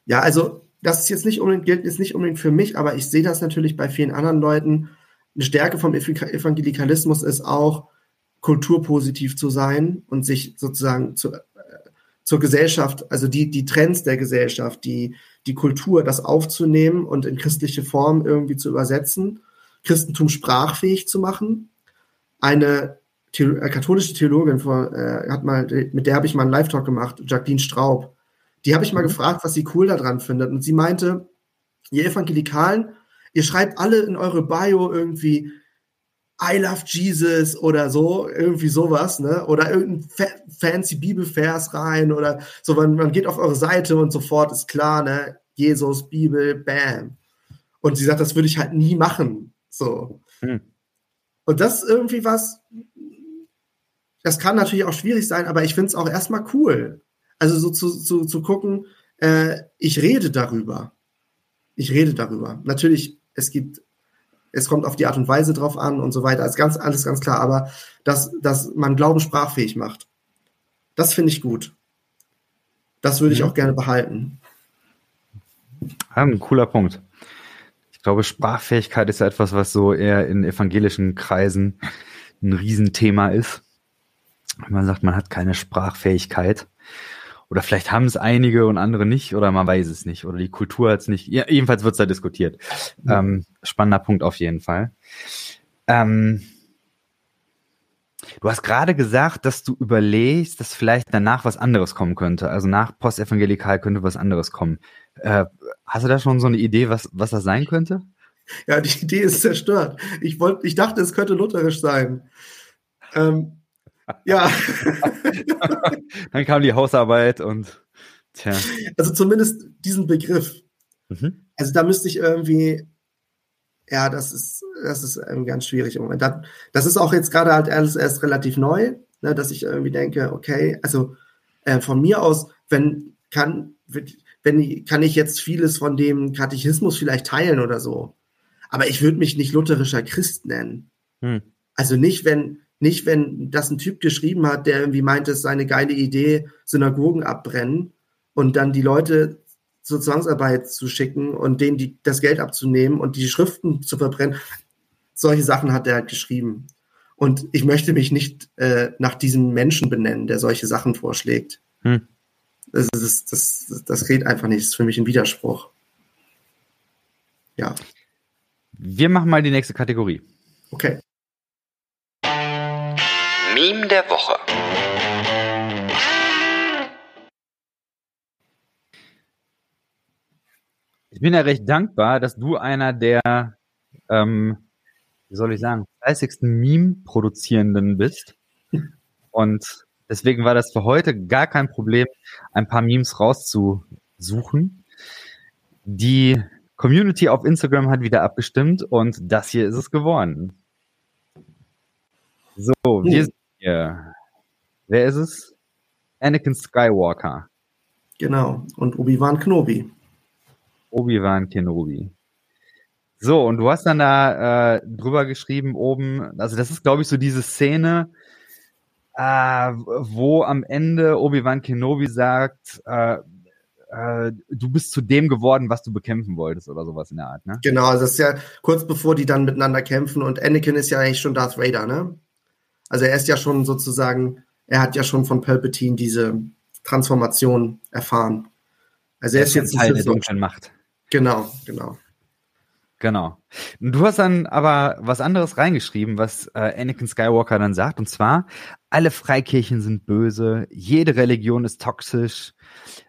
Ja, also das ist jetzt nicht unbedingt, gilt jetzt nicht unbedingt für mich, aber ich sehe das natürlich bei vielen anderen Leuten. Eine Stärke vom Evangelikalismus ist auch, kulturpositiv zu sein und sich sozusagen zu, zur Gesellschaft, also die, die Trends der Gesellschaft, die, die Kultur, das aufzunehmen und in christliche Form irgendwie zu übersetzen, Christentum sprachfähig zu machen. Eine The äh, katholische Theologin vor, äh, hat mal, mit der habe ich mal einen Live-Talk gemacht, Jacqueline Straub. Die habe ich mal mhm. gefragt, was sie cool daran findet. Und sie meinte, ihr Evangelikalen, ihr schreibt alle in eure Bio irgendwie I love Jesus oder so, irgendwie sowas, ne? Oder irgendein fa fancy Bibelvers rein oder so, man, man geht auf eure Seite und sofort ist klar, ne? Jesus, Bibel, bam. Und sie sagt, das würde ich halt nie machen. So. Hm. Und das ist irgendwie was, das kann natürlich auch schwierig sein, aber ich finde es auch erstmal cool. Also so zu, zu, zu gucken, äh, ich rede darüber. Ich rede darüber. Natürlich, es gibt, es kommt auf die Art und Weise drauf an und so weiter. Ist ganz, alles ganz klar, aber dass, dass man Glauben sprachfähig macht, das finde ich gut. Das würde ich mhm. auch gerne behalten. ein cooler Punkt. Ich glaube, Sprachfähigkeit ist ja etwas, was so eher in evangelischen Kreisen ein Riesenthema ist. Man sagt, man hat keine Sprachfähigkeit. Oder vielleicht haben es einige und andere nicht, oder man weiß es nicht, oder die Kultur hat es nicht. Ja, jedenfalls wird es da diskutiert. Ja. Ähm, spannender Punkt auf jeden Fall. Ähm, du hast gerade gesagt, dass du überlegst, dass vielleicht danach was anderes kommen könnte. Also nach Postevangelikal könnte was anderes kommen. Äh, hast du da schon so eine Idee, was, was das sein könnte? Ja, die Idee ist zerstört. Ich, wollt, ich dachte, es könnte lutherisch sein. Ähm, ja. Dann kam die Hausarbeit und tja. Also zumindest diesen Begriff. Mhm. Also da müsste ich irgendwie, ja, das ist, das ist ganz schwierig im Moment. Das ist auch jetzt gerade halt erst, erst relativ neu, ne, dass ich irgendwie denke, okay, also äh, von mir aus, wenn kann, wenn kann ich jetzt vieles von dem Katechismus vielleicht teilen oder so. Aber ich würde mich nicht lutherischer Christ nennen. Hm. Also nicht, wenn, nicht, wenn das ein Typ geschrieben hat, der irgendwie meint, es sei eine geile Idee, Synagogen abbrennen und dann die Leute zur Zwangsarbeit zu schicken und denen die, das Geld abzunehmen und die Schriften zu verbrennen. Solche Sachen hat er halt geschrieben. Und ich möchte mich nicht äh, nach diesem Menschen benennen, der solche Sachen vorschlägt. Hm. Das, ist, das, das geht einfach nicht. Das ist für mich ein Widerspruch. Ja. Wir machen mal die nächste Kategorie. Okay. Der Woche. Ich bin ja recht dankbar, dass du einer der, ähm, wie soll ich sagen, fleißigsten Meme-Produzierenden bist. Und deswegen war das für heute gar kein Problem, ein paar Memes rauszusuchen. Die Community auf Instagram hat wieder abgestimmt und das hier ist es geworden. So, wir sind hier. Wer ist es? Anakin Skywalker. Genau. Und Obi-Wan Kenobi. Obi-Wan Kenobi. So, und du hast dann da äh, drüber geschrieben oben, also das ist, glaube ich, so diese Szene, äh, wo am Ende Obi-Wan Kenobi sagt, äh, äh, du bist zu dem geworden, was du bekämpfen wolltest oder sowas in der Art, ne? Genau, also das ist ja kurz bevor die dann miteinander kämpfen und Anakin ist ja eigentlich schon Darth Vader, ne? Also er ist ja schon sozusagen, er hat ja schon von Palpatine diese Transformation erfahren. Also er ist jetzt Teil der dunklen Macht. Genau, genau. Genau. Du hast dann aber was anderes reingeschrieben, was äh, Anakin Skywalker dann sagt, und zwar, alle Freikirchen sind böse, jede Religion ist toxisch.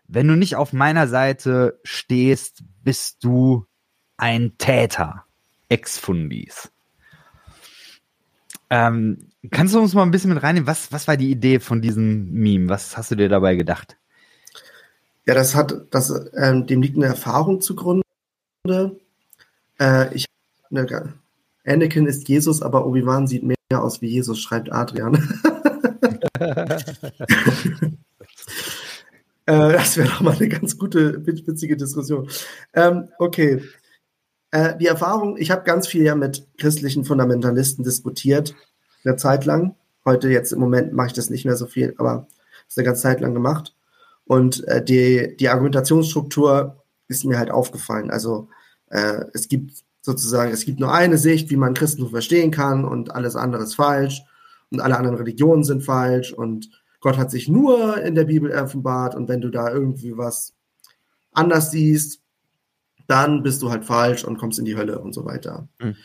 Wenn du nicht auf meiner Seite stehst, bist du ein Täter. Ex-Fundis. Ähm, kannst du uns mal ein bisschen mit reinnehmen? Was, was war die Idee von diesem Meme? Was hast du dir dabei gedacht? Ja, das hat, das, ähm, dem liegt eine Erfahrung zugrunde. Äh, ich, ne, Anakin ist Jesus, aber Obi-Wan sieht mehr aus wie Jesus, schreibt Adrian. äh, das wäre doch mal eine ganz gute, witzige Diskussion. Ähm, okay. Äh, die Erfahrung, ich habe ganz viel ja mit christlichen Fundamentalisten diskutiert, eine Zeit lang. Heute jetzt im Moment mache ich das nicht mehr so viel, aber ist eine ganze Zeit lang gemacht. Und äh, die, die Argumentationsstruktur ist mir halt aufgefallen. Also äh, es gibt sozusagen, es gibt nur eine Sicht, wie man Christentum verstehen kann und alles andere ist falsch und alle anderen Religionen sind falsch und Gott hat sich nur in der Bibel offenbart und wenn du da irgendwie was anders siehst, dann bist du halt falsch und kommst in die Hölle und so weiter. Mhm.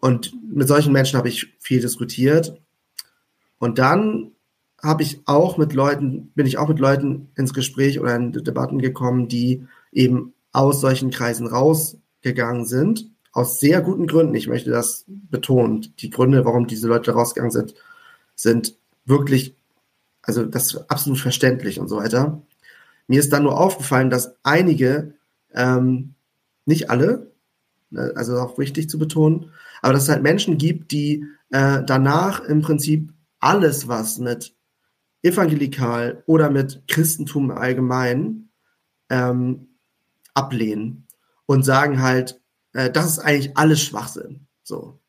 Und mit solchen Menschen habe ich viel diskutiert. Und dann habe ich auch mit Leuten, bin ich auch mit Leuten ins Gespräch oder in Debatten gekommen, die eben aus solchen Kreisen rausgegangen sind. Aus sehr guten Gründen. Ich möchte das betonen. Die Gründe, warum diese Leute rausgegangen sind, sind wirklich, also das ist absolut verständlich und so weiter. Mir ist dann nur aufgefallen, dass einige, ähm, nicht alle, ne, also auch wichtig zu betonen, aber dass es halt Menschen gibt, die äh, danach im Prinzip alles, was mit evangelikal oder mit Christentum allgemein ähm, ablehnen und sagen halt, äh, das ist eigentlich alles Schwachsinn. So.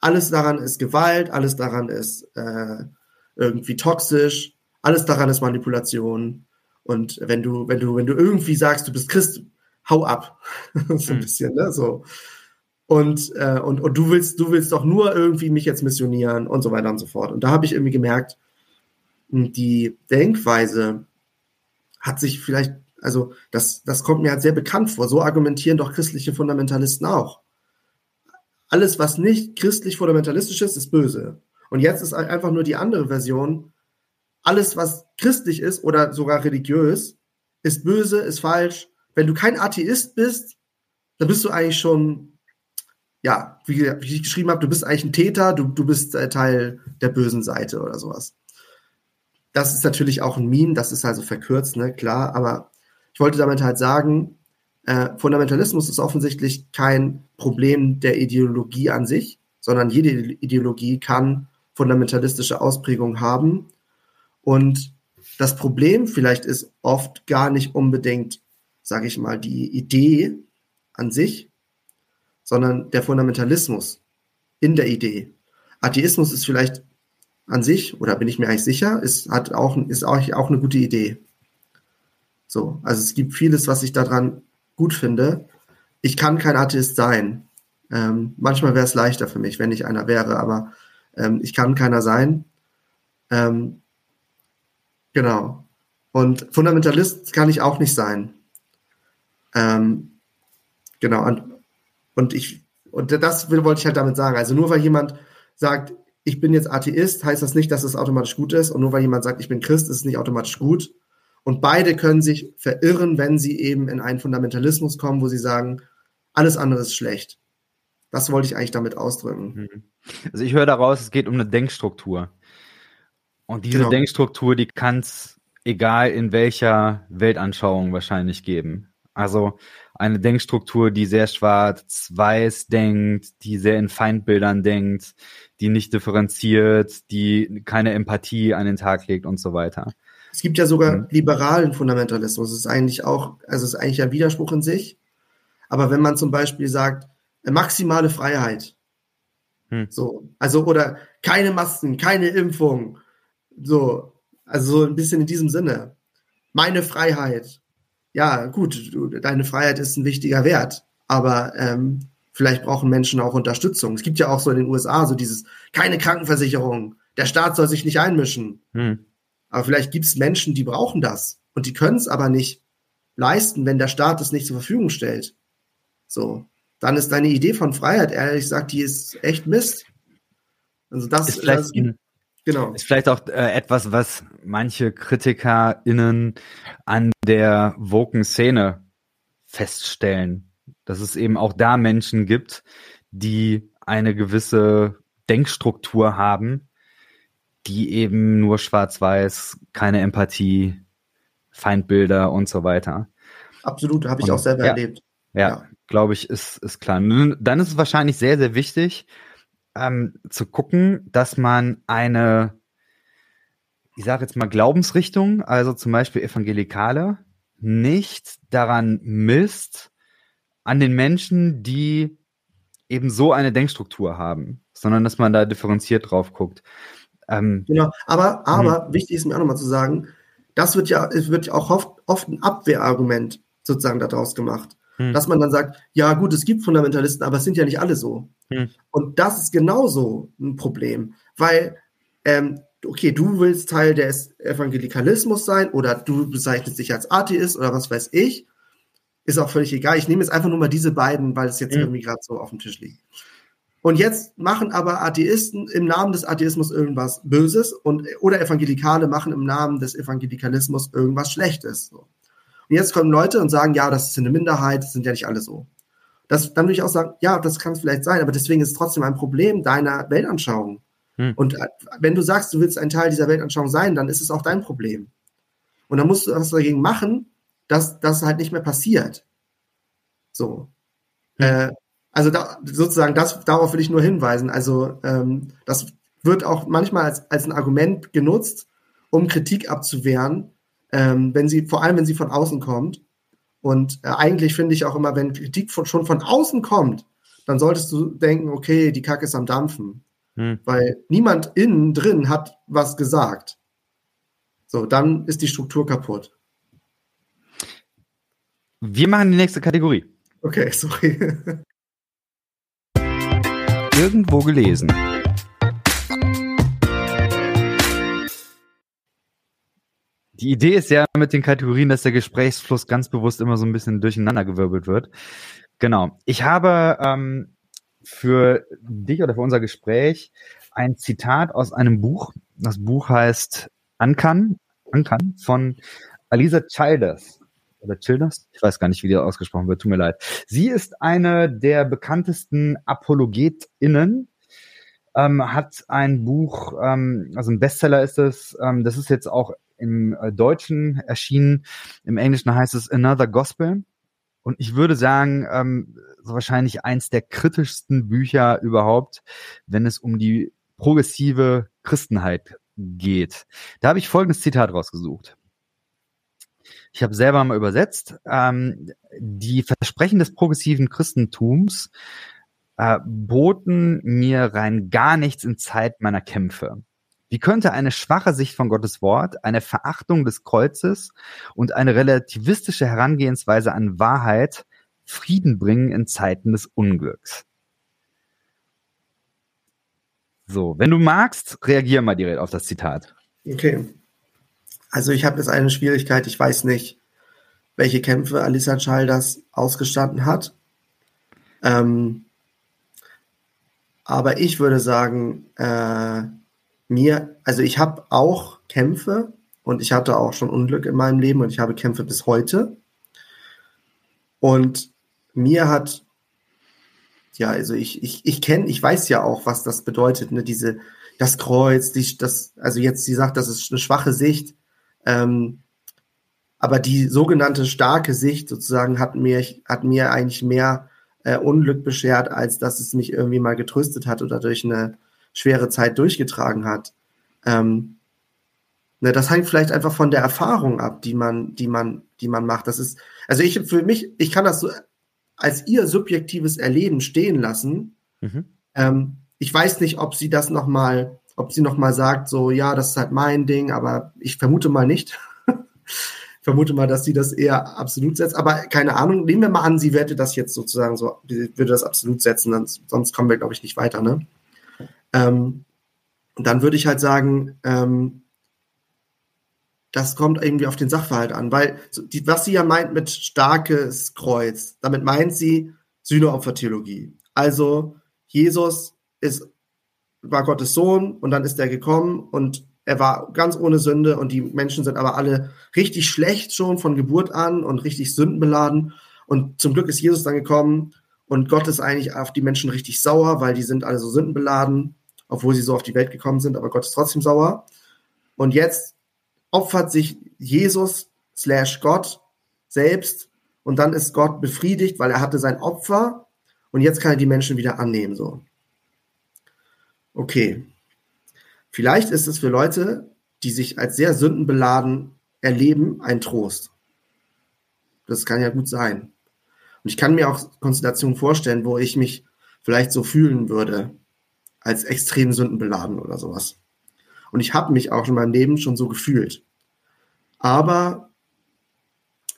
Alles daran ist Gewalt, alles daran ist äh, irgendwie toxisch, alles daran ist Manipulation. Und wenn du, wenn du, wenn du irgendwie sagst, du bist Christ, hau ab. so ein mhm. bisschen, ne? So. Und, äh, und, und du willst, du willst doch nur irgendwie mich jetzt missionieren und so weiter und so fort. Und da habe ich irgendwie gemerkt, die Denkweise hat sich vielleicht also das, das kommt mir halt sehr bekannt vor. So argumentieren doch christliche Fundamentalisten auch. Alles, was nicht christlich fundamentalistisch ist, ist böse. Und jetzt ist einfach nur die andere Version. Alles, was christlich ist oder sogar religiös, ist böse, ist falsch. Wenn du kein Atheist bist, dann bist du eigentlich schon, ja, wie, wie ich geschrieben habe, du bist eigentlich ein Täter, du, du bist äh, Teil der bösen Seite oder sowas. Das ist natürlich auch ein Meme, das ist also verkürzt, ne, klar, aber ich wollte damit halt sagen, äh, Fundamentalismus ist offensichtlich kein Problem der Ideologie an sich, sondern jede Ideologie kann fundamentalistische Ausprägungen haben. Und das Problem vielleicht ist oft gar nicht unbedingt, sage ich mal, die Idee an sich, sondern der Fundamentalismus in der Idee. Atheismus ist vielleicht an sich, oder bin ich mir eigentlich sicher, ist, hat auch, ist auch, auch eine gute Idee. So, also es gibt vieles, was ich daran gut finde. Ich kann kein Atheist sein. Ähm, manchmal wäre es leichter für mich, wenn ich einer wäre, aber ähm, ich kann keiner sein. Ähm, genau. Und Fundamentalist kann ich auch nicht sein. Ähm, genau. Und, und ich, und das wollte ich halt damit sagen. Also nur weil jemand sagt, ich bin jetzt Atheist, heißt das nicht, dass es automatisch gut ist. Und nur weil jemand sagt, ich bin Christ, ist es nicht automatisch gut. Und beide können sich verirren, wenn sie eben in einen Fundamentalismus kommen, wo sie sagen, alles andere ist schlecht. Das wollte ich eigentlich damit ausdrücken. Mhm. Also ich höre daraus, es geht um eine Denkstruktur. Und diese genau. Denkstruktur, die kann es, egal in welcher Weltanschauung, wahrscheinlich geben. Also eine Denkstruktur, die sehr schwarz-weiß denkt, die sehr in Feindbildern denkt, die nicht differenziert, die keine Empathie an den Tag legt und so weiter. Es gibt ja sogar mhm. liberalen Fundamentalismus. Das ist eigentlich auch, also es ist eigentlich ein Widerspruch in sich. Aber wenn man zum Beispiel sagt, äh, maximale Freiheit, hm. so, also oder keine Masken, keine Impfung, so, also so ein bisschen in diesem Sinne. Meine Freiheit. Ja, gut, du, deine Freiheit ist ein wichtiger Wert, aber ähm, vielleicht brauchen Menschen auch Unterstützung. Es gibt ja auch so in den USA so dieses, keine Krankenversicherung, der Staat soll sich nicht einmischen. Hm. Aber vielleicht gibt es Menschen, die brauchen das und die können es aber nicht leisten, wenn der Staat es nicht zur Verfügung stellt. So, dann ist deine Idee von Freiheit, ehrlich gesagt, die ist echt Mist. Also das ist vielleicht, das, genau. ist vielleicht auch äh, etwas, was manche KritikerInnen an der woken Szene feststellen, dass es eben auch da Menschen gibt, die eine gewisse Denkstruktur haben, die eben nur schwarz-weiß, keine Empathie, Feindbilder und so weiter. Absolut, habe ich und, auch selber ja, erlebt. Ja, ja. glaube ich, ist, ist klar. Dann ist es wahrscheinlich sehr, sehr wichtig, ähm, zu gucken, dass man eine, ich sage jetzt mal Glaubensrichtung, also zum Beispiel Evangelikale, nicht daran misst, an den Menschen, die eben so eine Denkstruktur haben, sondern dass man da differenziert drauf guckt. Ähm, genau, aber, aber hm. wichtig ist mir auch nochmal zu sagen, das wird ja, es wird ja auch oft, oft ein Abwehrargument sozusagen daraus gemacht. Hm. Dass man dann sagt, ja gut, es gibt Fundamentalisten, aber es sind ja nicht alle so. Hm. Und das ist genauso ein Problem, weil, ähm, okay, du willst Teil des Evangelikalismus sein oder du bezeichnest dich als Atheist oder was weiß ich, ist auch völlig egal. Ich nehme jetzt einfach nur mal diese beiden, weil es jetzt hm. irgendwie gerade so auf dem Tisch liegt. Und jetzt machen aber Atheisten im Namen des Atheismus irgendwas Böses und oder Evangelikale machen im Namen des Evangelikalismus irgendwas Schlechtes. So. Und jetzt kommen Leute und sagen, ja, das ist eine Minderheit, das sind ja nicht alle so. Das, dann würde ich auch sagen, ja, das kann es vielleicht sein, aber deswegen ist es trotzdem ein Problem deiner Weltanschauung. Hm. Und äh, wenn du sagst, du willst ein Teil dieser Weltanschauung sein, dann ist es auch dein Problem. Und dann musst du was dagegen machen, dass das halt nicht mehr passiert. So. Hm. Äh, also da, sozusagen, das, darauf will ich nur hinweisen. Also ähm, das wird auch manchmal als, als ein Argument genutzt, um Kritik abzuwehren, ähm, wenn sie, vor allem wenn sie von außen kommt. Und äh, eigentlich finde ich auch immer, wenn Kritik von, schon von außen kommt, dann solltest du denken, okay, die Kacke ist am Dampfen. Hm. Weil niemand innen drin hat was gesagt. So, dann ist die Struktur kaputt. Wir machen die nächste Kategorie. Okay, sorry. irgendwo gelesen. Die Idee ist ja mit den Kategorien, dass der Gesprächsfluss ganz bewusst immer so ein bisschen durcheinandergewirbelt wird. Genau. Ich habe ähm, für dich oder für unser Gespräch ein Zitat aus einem Buch. Das Buch heißt Ankan, Ankan von Alisa Childers oder Childers, ich weiß gar nicht, wie die ausgesprochen wird, tut mir leid. Sie ist eine der bekanntesten ApologetInnen, ähm, hat ein Buch, ähm, also ein Bestseller ist es, ähm, das ist jetzt auch im äh, Deutschen erschienen, im Englischen heißt es Another Gospel. Und ich würde sagen, ähm, so wahrscheinlich eins der kritischsten Bücher überhaupt, wenn es um die progressive Christenheit geht. Da habe ich folgendes Zitat rausgesucht. Ich habe selber mal übersetzt. Ähm, die Versprechen des progressiven Christentums äh, boten mir rein gar nichts in Zeit meiner Kämpfe. Wie könnte eine schwache Sicht von Gottes Wort, eine Verachtung des Kreuzes und eine relativistische Herangehensweise an Wahrheit Frieden bringen in Zeiten des Unglücks? So, wenn du magst, reagier mal direkt auf das Zitat. Okay. Also ich habe jetzt eine Schwierigkeit, ich weiß nicht, welche Kämpfe Alisa Childers ausgestanden hat. Ähm, aber ich würde sagen, äh, mir, also ich habe auch Kämpfe und ich hatte auch schon Unglück in meinem Leben und ich habe Kämpfe bis heute. Und mir hat, ja, also ich, ich, ich kenne, ich weiß ja auch, was das bedeutet, ne, diese, das Kreuz, die, das, also jetzt, sie sagt, das ist eine schwache Sicht, ähm, aber die sogenannte starke Sicht sozusagen hat mir, hat mir eigentlich mehr äh, Unglück beschert, als dass es mich irgendwie mal getröstet hat oder durch eine schwere Zeit durchgetragen hat. Ähm, ne, das hängt vielleicht einfach von der Erfahrung ab, die man, die man, die man macht. Das ist, also ich für mich, ich kann das so als ihr subjektives Erleben stehen lassen. Mhm. Ähm, ich weiß nicht, ob sie das noch mal, ob sie noch mal sagt, so ja, das ist halt mein Ding, aber ich vermute mal nicht. ich vermute mal, dass sie das eher absolut setzt. Aber keine Ahnung. Nehmen wir mal an, sie werde das jetzt sozusagen so, würde das absolut setzen, sonst kommen wir, glaube ich, nicht weiter. Ne? Ähm, dann würde ich halt sagen, ähm, das kommt irgendwie auf den Sachverhalt an, weil die, was sie ja meint mit starkes Kreuz, damit meint sie Sühneopfertheologie. Also Jesus ist, war Gottes Sohn und dann ist er gekommen und er war ganz ohne Sünde und die Menschen sind aber alle richtig schlecht schon von Geburt an und richtig sündenbeladen. Und zum Glück ist Jesus dann gekommen und Gott ist eigentlich auf die Menschen richtig sauer, weil die sind alle so sündenbeladen, obwohl sie so auf die Welt gekommen sind, aber Gott ist trotzdem sauer. Und jetzt opfert sich Jesus slash Gott selbst und dann ist Gott befriedigt, weil er hatte sein Opfer und jetzt kann er die Menschen wieder annehmen, so. Okay. Vielleicht ist es für Leute, die sich als sehr sündenbeladen erleben, ein Trost. Das kann ja gut sein. Und ich kann mir auch Konstellationen vorstellen, wo ich mich vielleicht so fühlen würde, als extrem sündenbeladen oder sowas. Und ich habe mich auch in meinem Leben schon so gefühlt. Aber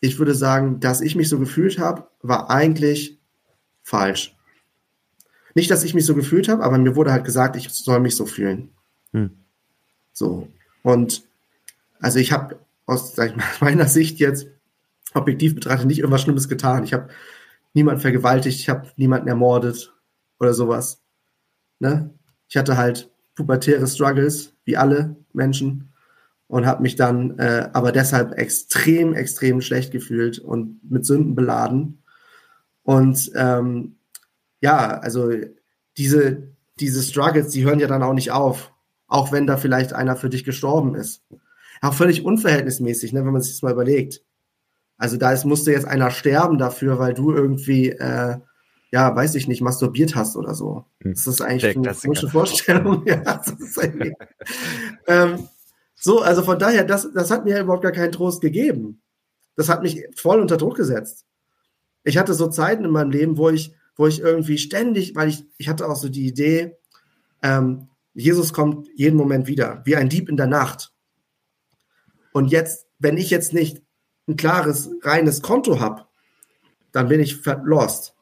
ich würde sagen, dass ich mich so gefühlt habe, war eigentlich falsch. Nicht, dass ich mich so gefühlt habe, aber mir wurde halt gesagt, ich soll mich so fühlen. Hm. So. Und also ich habe aus ich mal, meiner Sicht jetzt objektiv betrachtet nicht irgendwas Schlimmes getan. Ich habe niemanden vergewaltigt, ich habe niemanden ermordet oder sowas. Ne? Ich hatte halt pubertäre Struggles, wie alle Menschen, und habe mich dann äh, aber deshalb extrem, extrem schlecht gefühlt und mit Sünden beladen. Und ähm, ja, also diese, diese Struggles, die hören ja dann auch nicht auf, auch wenn da vielleicht einer für dich gestorben ist. Auch völlig unverhältnismäßig, ne, wenn man sich das mal überlegt. Also da ist, musste jetzt einer sterben dafür, weil du irgendwie äh, ja, weiß ich nicht, masturbiert hast oder so. Hm. Das ist eigentlich eine komische Vorstellung. ja, ähm, so, also von daher, das, das hat mir überhaupt gar keinen Trost gegeben. Das hat mich voll unter Druck gesetzt. Ich hatte so Zeiten in meinem Leben, wo ich, wo ich irgendwie ständig, weil ich, ich hatte auch so die Idee, ähm, Jesus kommt jeden Moment wieder, wie ein Dieb in der Nacht. Und jetzt, wenn ich jetzt nicht ein klares, reines Konto habe, dann bin ich lost.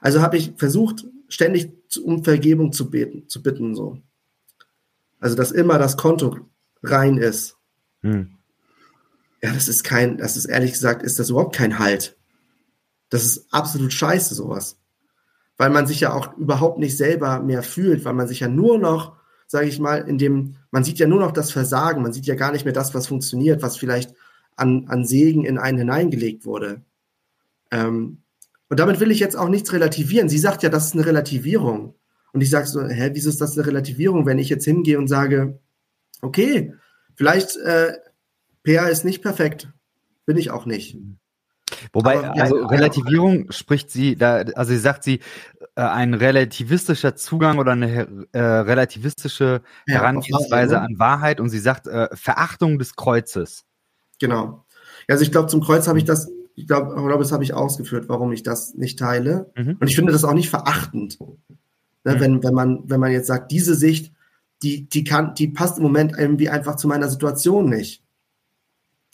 Also habe ich versucht, ständig um Vergebung zu beten, zu bitten, so. Also, dass immer das Konto rein ist. Hm. Ja, das ist kein, das ist ehrlich gesagt, ist das überhaupt kein Halt. Das ist absolut scheiße, sowas. Weil man sich ja auch überhaupt nicht selber mehr fühlt, weil man sich ja nur noch, sage ich mal, in dem, man sieht ja nur noch das Versagen, man sieht ja gar nicht mehr das, was funktioniert, was vielleicht an, an Segen in einen hineingelegt wurde. Ähm, und damit will ich jetzt auch nichts relativieren. Sie sagt ja, das ist eine Relativierung. Und ich sage so, hä, wieso ist das eine Relativierung, wenn ich jetzt hingehe und sage, okay, vielleicht äh, PR ist nicht perfekt. Bin ich auch nicht. Wobei, Aber, also ja, Relativierung ja. spricht sie, da, also sie sagt sie, äh, ein relativistischer Zugang oder eine äh, relativistische ja, Herangehensweise an Wahrheit und sie sagt äh, Verachtung des Kreuzes. Genau. Also ich glaube, zum Kreuz habe ich das ich glaube, glaub, das habe ich ausgeführt, warum ich das nicht teile. Mhm. Und ich finde das auch nicht verachtend. Ne, mhm. wenn, wenn, man, wenn man jetzt sagt, diese Sicht, die, die, kann, die passt im Moment irgendwie einfach zu meiner Situation nicht.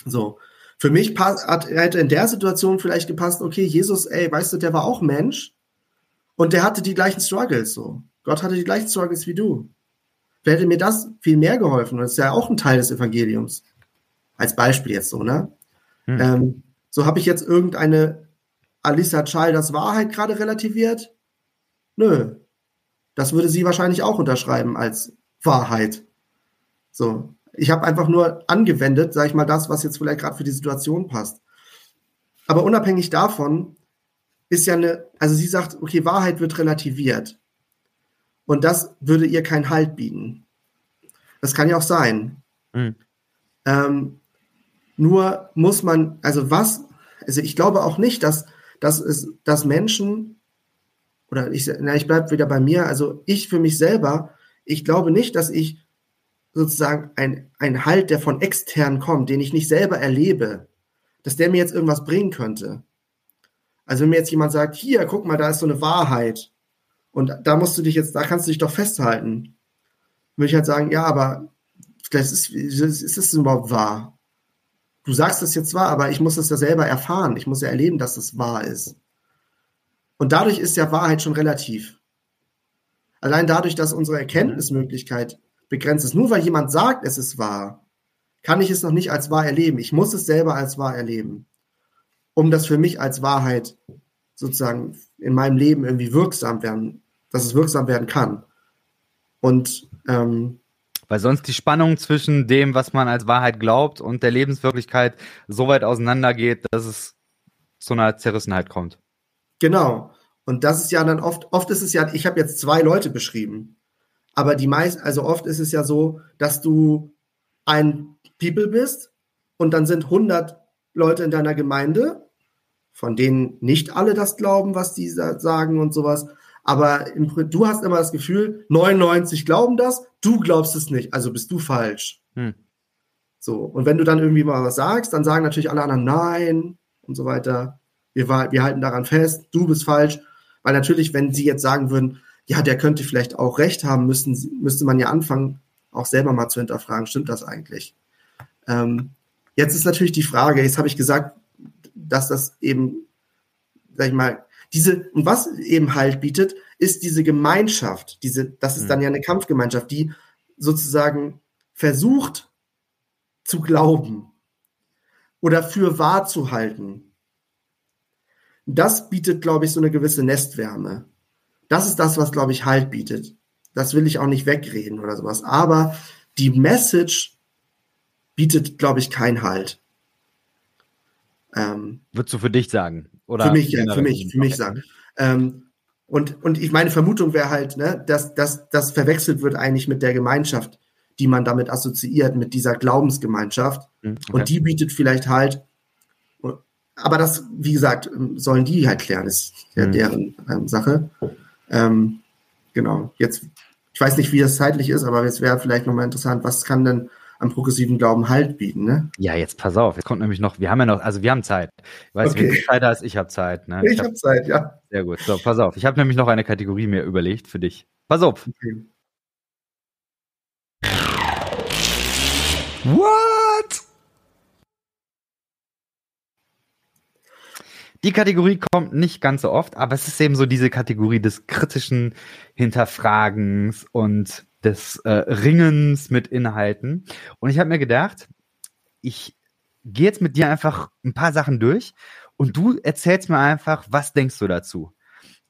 So. Für mich pass, hat, hätte in der Situation vielleicht gepasst, okay, Jesus, ey, weißt du, der war auch Mensch und der hatte die gleichen Struggles, so. Gott hatte die gleichen Struggles wie du. Wer hätte mir das viel mehr geholfen? Und das ist ja auch ein Teil des Evangeliums. Als Beispiel jetzt so, ne? Hm. Ähm, so habe ich jetzt irgendeine Alissa Childers Wahrheit gerade relativiert? Nö. Das würde sie wahrscheinlich auch unterschreiben als Wahrheit. So, ich habe einfach nur angewendet, sage ich mal, das, was jetzt vielleicht gerade für die Situation passt. Aber unabhängig davon ist ja eine, also sie sagt, okay, Wahrheit wird relativiert. Und das würde ihr keinen Halt bieten. Das kann ja auch sein. Mhm. Ähm, nur muss man, also was, also ich glaube auch nicht, dass, dass, es, dass Menschen, oder ich, na, ich bleibe wieder bei mir, also ich für mich selber, ich glaube nicht, dass ich sozusagen ein, ein Halt, der von extern kommt, den ich nicht selber erlebe, dass der mir jetzt irgendwas bringen könnte. Also wenn mir jetzt jemand sagt, hier, guck mal, da ist so eine Wahrheit und da musst du dich jetzt, da kannst du dich doch festhalten, würde ich halt sagen, ja, aber das ist, ist das überhaupt wahr? Du sagst das jetzt wahr, aber ich muss das ja selber erfahren. Ich muss ja erleben, dass das wahr ist. Und dadurch ist ja Wahrheit schon relativ. Allein dadurch, dass unsere Erkenntnismöglichkeit begrenzt ist. Nur weil jemand sagt, es ist wahr, kann ich es noch nicht als wahr erleben. Ich muss es selber als wahr erleben, um das für mich als Wahrheit sozusagen in meinem Leben irgendwie wirksam werden, dass es wirksam werden kann. Und ähm, weil sonst die Spannung zwischen dem, was man als Wahrheit glaubt und der Lebenswirklichkeit so weit auseinandergeht, dass es zu einer Zerrissenheit kommt. Genau. Und das ist ja dann oft, oft ist es ja, ich habe jetzt zwei Leute beschrieben, aber die meisten, also oft ist es ja so, dass du ein People bist und dann sind 100 Leute in deiner Gemeinde, von denen nicht alle das glauben, was die sagen und sowas. Aber im, du hast immer das Gefühl, 99 glauben das, du glaubst es nicht, also bist du falsch. Hm. So, und wenn du dann irgendwie mal was sagst, dann sagen natürlich alle anderen nein und so weiter. Wir, wir halten daran fest, du bist falsch. Weil natürlich, wenn sie jetzt sagen würden, ja, der könnte vielleicht auch recht haben, müssten, müsste man ja anfangen, auch selber mal zu hinterfragen, stimmt das eigentlich? Ähm, jetzt ist natürlich die Frage, jetzt habe ich gesagt, dass das eben, sag ich mal, diese, und was eben halt bietet, ist diese Gemeinschaft, diese, das ist dann ja eine Kampfgemeinschaft, die sozusagen versucht zu glauben oder für wahr zu halten. Das bietet, glaube ich, so eine gewisse Nestwärme. Das ist das, was, glaube ich, Halt bietet. Das will ich auch nicht wegreden oder sowas. Aber die Message bietet, glaube ich, keinen Halt. Ähm, Würdest du für dich sagen? Oder für mich, ja, für mich, für mich sagen. Ähm, und, und ich meine Vermutung wäre halt, ne, dass, dass das verwechselt wird eigentlich mit der Gemeinschaft, die man damit assoziiert, mit dieser Glaubensgemeinschaft. Hm, okay. Und die bietet vielleicht halt, aber das, wie gesagt, sollen die halt klären, ist ja mhm. deren ähm, Sache. Ähm, genau, jetzt, ich weiß nicht, wie das zeitlich ist, aber jetzt wäre vielleicht nochmal interessant, was kann denn am progressiven Glauben Halt bieten, ne? Ja, jetzt pass auf, jetzt kommt nämlich noch, wir haben ja noch, also wir haben Zeit. Ich weiß, okay. wie du Zeit hast, ich habe Zeit. Ne? Ich, ich habe hab Zeit, ja. Sehr gut, so, pass auf. Ich habe nämlich noch eine Kategorie mir überlegt für dich. Pass auf. Okay. What? Die Kategorie kommt nicht ganz so oft, aber es ist eben so diese Kategorie des kritischen Hinterfragens und des äh, Ringens mit Inhalten. Und ich habe mir gedacht, ich gehe jetzt mit dir einfach ein paar Sachen durch und du erzählst mir einfach, was denkst du dazu?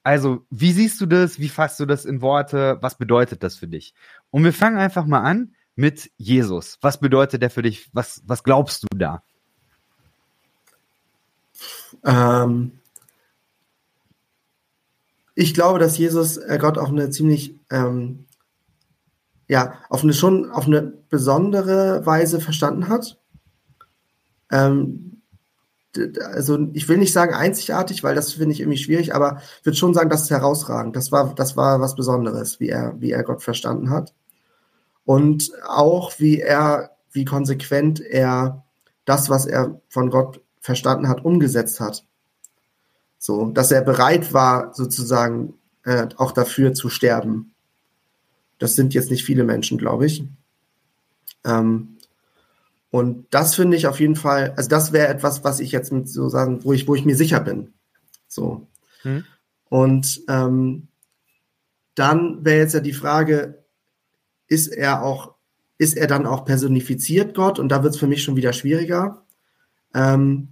Also, wie siehst du das? Wie fasst du das in Worte? Was bedeutet das für dich? Und wir fangen einfach mal an mit Jesus. Was bedeutet der für dich? Was, was glaubst du da? Ähm, ich glaube, dass Jesus äh, Gott auf eine ziemlich, ähm, ja, auf eine schon auf eine besondere Weise verstanden hat. Ähm, also ich will nicht sagen einzigartig, weil das finde ich irgendwie schwierig, aber ich würde schon sagen, das ist herausragend. Das war, das war was Besonderes, wie er, wie er Gott verstanden hat. Und auch wie er, wie konsequent er das, was er von Gott verstanden hat, umgesetzt hat. So, dass er bereit war, sozusagen äh, auch dafür zu sterben. Das sind jetzt nicht viele Menschen, glaube ich. Ähm, und das finde ich auf jeden Fall, also das wäre etwas, was ich jetzt mit so sagen, wo ich, wo ich mir sicher bin. So. Hm. Und ähm, dann wäre jetzt ja die Frage, ist er auch, ist er dann auch personifiziert Gott? Und da wird es für mich schon wieder schwieriger. Ähm,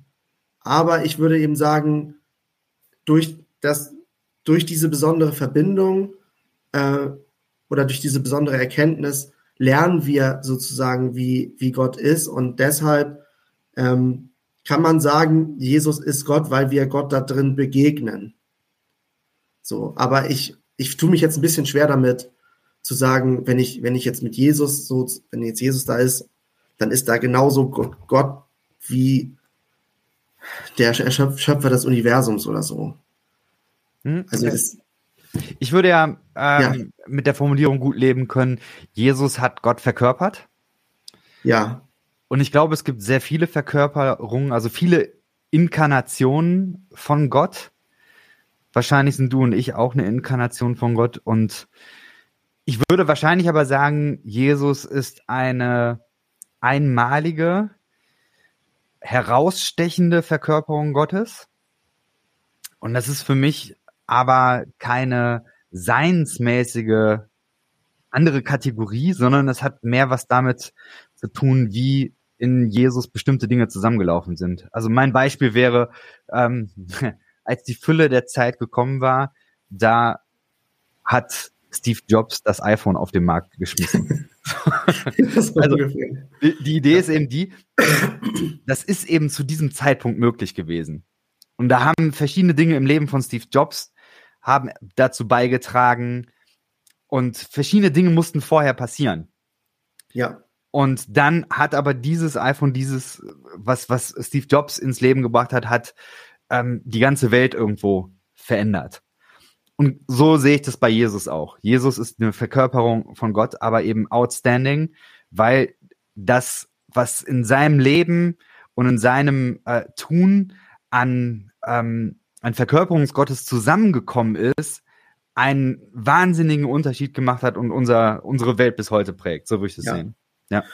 aber ich würde eben sagen, durch, das, durch diese besondere Verbindung äh, oder durch diese besondere Erkenntnis lernen wir sozusagen, wie, wie Gott ist. Und deshalb ähm, kann man sagen, Jesus ist Gott, weil wir Gott da drin begegnen. So, aber ich, ich tue mich jetzt ein bisschen schwer damit zu sagen, wenn ich, wenn ich jetzt mit Jesus so, wenn jetzt Jesus da ist, dann ist da genauso Gott wie der Schöpfer des Universums oder so. Hm, also das, ich würde ja, ähm, ja, mit der Formulierung gut leben können, Jesus hat Gott verkörpert. Ja. Und ich glaube, es gibt sehr viele Verkörperungen, also viele Inkarnationen von Gott. Wahrscheinlich sind du und ich auch eine Inkarnation von Gott. Und ich würde wahrscheinlich aber sagen, Jesus ist eine einmalige, herausstechende Verkörperung Gottes. Und das ist für mich aber keine seinsmäßige andere Kategorie, sondern es hat mehr was damit zu tun, wie in Jesus bestimmte Dinge zusammengelaufen sind. Also mein Beispiel wäre, ähm, als die Fülle der Zeit gekommen war, da hat Steve Jobs das iPhone auf den Markt geschmissen. also, die, die Idee ist eben die, das ist eben zu diesem Zeitpunkt möglich gewesen. Und da haben verschiedene Dinge im Leben von Steve Jobs haben dazu beigetragen und verschiedene Dinge mussten vorher passieren. Ja. Und dann hat aber dieses iPhone, dieses, was, was Steve Jobs ins Leben gebracht hat, hat ähm, die ganze Welt irgendwo verändert. Und so sehe ich das bei Jesus auch. Jesus ist eine Verkörperung von Gott, aber eben outstanding, weil das, was in seinem Leben und in seinem äh, Tun an, ähm, an Verkörperungsgottes zusammengekommen ist, einen wahnsinnigen Unterschied gemacht hat und unser, unsere Welt bis heute prägt. So würde ich das ja. sehen. Ja.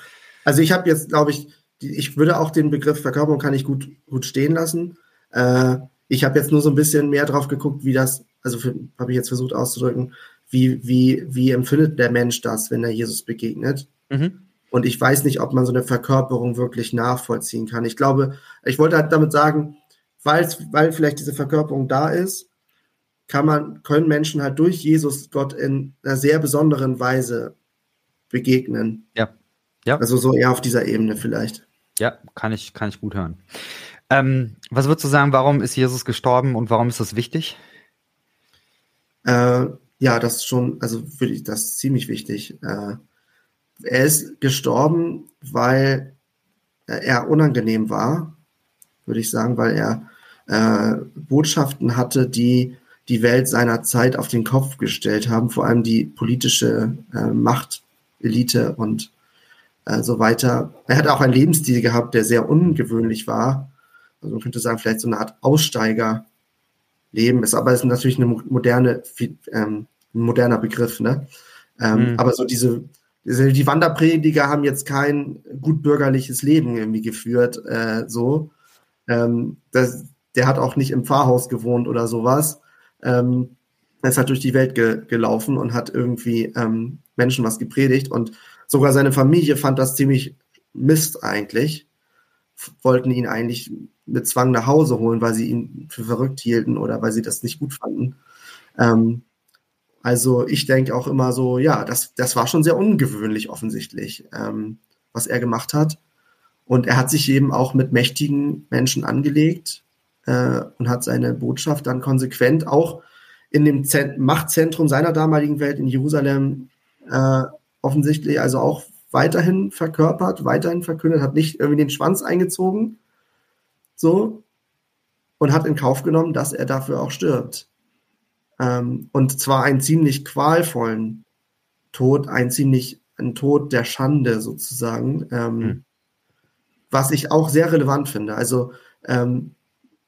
Also ich habe jetzt, glaube ich, ich würde auch den Begriff Verkörperung kann ich gut, gut stehen lassen. Äh, ich habe jetzt nur so ein bisschen mehr drauf geguckt, wie das also habe ich jetzt versucht auszudrücken, wie, wie, wie empfindet der Mensch das, wenn er Jesus begegnet? Mhm. Und ich weiß nicht, ob man so eine Verkörperung wirklich nachvollziehen kann. Ich glaube, ich wollte halt damit sagen, weil vielleicht diese Verkörperung da ist, kann man, können Menschen halt durch Jesus Gott in einer sehr besonderen Weise begegnen. Ja. ja. Also so eher auf dieser Ebene vielleicht. Ja, kann ich, kann ich gut hören. Ähm, was würdest du sagen, warum ist Jesus gestorben und warum ist das wichtig? Äh, ja, das ist schon, also finde ich das ziemlich wichtig. Äh, er ist gestorben, weil er unangenehm war, würde ich sagen, weil er äh, Botschaften hatte, die die Welt seiner Zeit auf den Kopf gestellt haben, vor allem die politische äh, Machtelite und äh, so weiter. Er hat auch einen Lebensstil gehabt, der sehr ungewöhnlich war. Also man könnte sagen, vielleicht so eine Art Aussteiger leben ist. Aber es ist natürlich eine moderne, ähm, ein moderner Begriff, ne? Ähm, mhm. Aber so diese, diese, die Wanderprediger haben jetzt kein gut bürgerliches Leben irgendwie geführt, äh, so. Ähm, das, der hat auch nicht im Pfarrhaus gewohnt oder sowas. Ähm, er ist halt durch die Welt ge gelaufen und hat irgendwie ähm, Menschen was gepredigt und sogar seine Familie fand das ziemlich Mist eigentlich. Wollten ihn eigentlich mit Zwang nach Hause holen, weil sie ihn für verrückt hielten oder weil sie das nicht gut fanden. Ähm, also ich denke auch immer so, ja, das, das war schon sehr ungewöhnlich offensichtlich, ähm, was er gemacht hat. Und er hat sich eben auch mit mächtigen Menschen angelegt äh, und hat seine Botschaft dann konsequent auch in dem Zent Machtzentrum seiner damaligen Welt in Jerusalem äh, offensichtlich also auch weiterhin verkörpert, weiterhin verkündet, hat nicht irgendwie den Schwanz eingezogen, so, und hat in Kauf genommen, dass er dafür auch stirbt. Ähm, und zwar einen ziemlich qualvollen Tod, ein ziemlich, ein Tod der Schande sozusagen, ähm, mhm. Was ich auch sehr relevant finde. Also, ähm,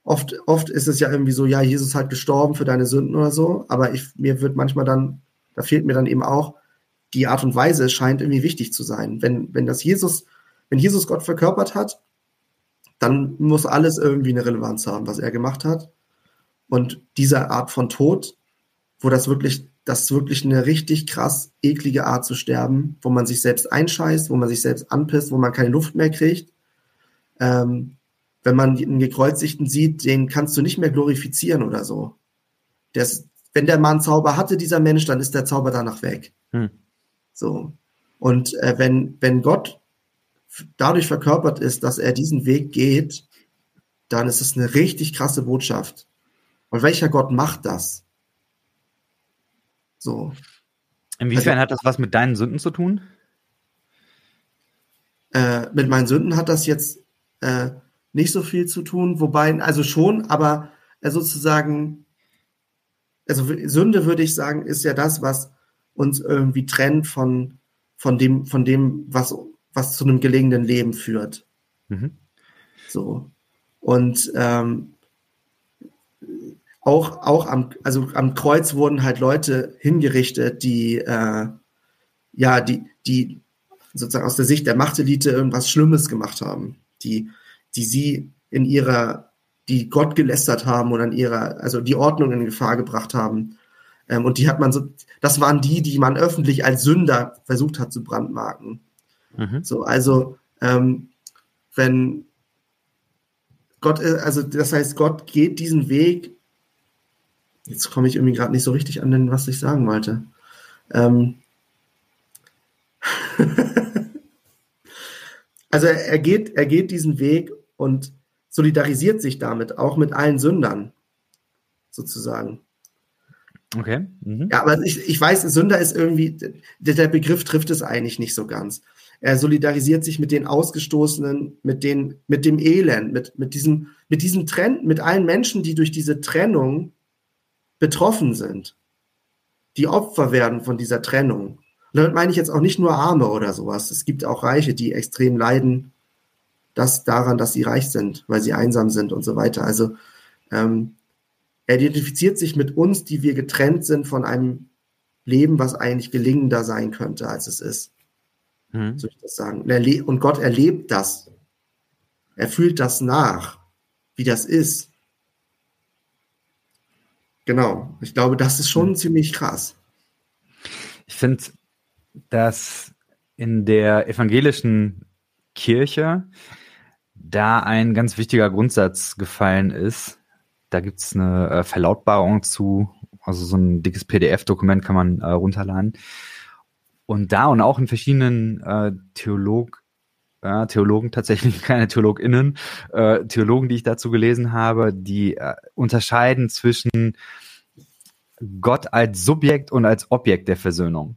oft, oft ist es ja irgendwie so, ja, Jesus hat gestorben für deine Sünden oder so, aber ich, mir wird manchmal dann, da fehlt mir dann eben auch, die Art und Weise scheint irgendwie wichtig zu sein. Wenn, wenn das Jesus, wenn Jesus Gott verkörpert hat, dann muss alles irgendwie eine Relevanz haben, was er gemacht hat. Und diese Art von Tod, wo das wirklich, das ist wirklich eine richtig krass eklige Art zu sterben, wo man sich selbst einscheißt, wo man sich selbst anpisst, wo man keine Luft mehr kriegt. Ähm, wenn man einen Gekreuzigten sieht, den kannst du nicht mehr glorifizieren oder so. Ist, wenn der Mann Zauber hatte, dieser Mensch, dann ist der Zauber danach weg. Hm. So. Und äh, wenn, wenn Gott dadurch verkörpert ist, dass er diesen Weg geht, dann ist es eine richtig krasse Botschaft. Und welcher Gott macht das? So. Inwiefern also, hat das was mit deinen Sünden zu tun? Äh, mit meinen Sünden hat das jetzt äh, nicht so viel zu tun, wobei, also schon, aber äh, sozusagen, also Sünde würde ich sagen, ist ja das, was uns irgendwie trennt von, von dem, von dem, was, was zu einem gelegenen Leben führt. Mhm. So. Und ähm, auch, auch am, also am Kreuz wurden halt Leute hingerichtet, die, äh, ja, die, die sozusagen aus der Sicht der Machtelite irgendwas Schlimmes gemacht haben, die, die sie in ihrer, die Gott gelästert haben oder in ihrer, also die Ordnung in Gefahr gebracht haben. Ähm, und die hat man so, das waren die, die man öffentlich als Sünder versucht hat zu brandmarken. Mhm. So, also, ähm, wenn Gott, äh, also das heißt, Gott geht diesen Weg. Jetzt komme ich irgendwie gerade nicht so richtig an den, was ich sagen wollte. Ähm, also er, er, geht, er geht diesen Weg und solidarisiert sich damit, auch mit allen Sündern, sozusagen. Okay. Mhm. Ja, aber ich, ich weiß, Sünder ist irgendwie, der, der Begriff trifft es eigentlich nicht so ganz. Er solidarisiert sich mit den Ausgestoßenen, mit, den, mit dem Elend, mit, mit, diesem, mit diesem Trend, mit allen Menschen, die durch diese Trennung betroffen sind, die Opfer werden von dieser Trennung. Und damit meine ich jetzt auch nicht nur Arme oder sowas. Es gibt auch Reiche, die extrem leiden, das daran, dass sie reich sind, weil sie einsam sind und so weiter. Also ähm, er identifiziert sich mit uns, die wir getrennt sind von einem Leben, was eigentlich gelingender sein könnte, als es ist. Mhm. Soll ich das sagen? Und, und Gott erlebt das. Er fühlt das nach, wie das ist. Genau. Ich glaube, das ist schon mhm. ziemlich krass. Ich finde, dass in der evangelischen Kirche da ein ganz wichtiger Grundsatz gefallen ist. Da gibt es eine äh, Verlautbarung zu, also so ein dickes PDF-Dokument kann man äh, runterladen. Und da und auch in verschiedenen äh, Theolog, äh, Theologen tatsächlich, keine TheologInnen, äh, Theologen, die ich dazu gelesen habe, die äh, unterscheiden zwischen Gott als Subjekt und als Objekt der Versöhnung.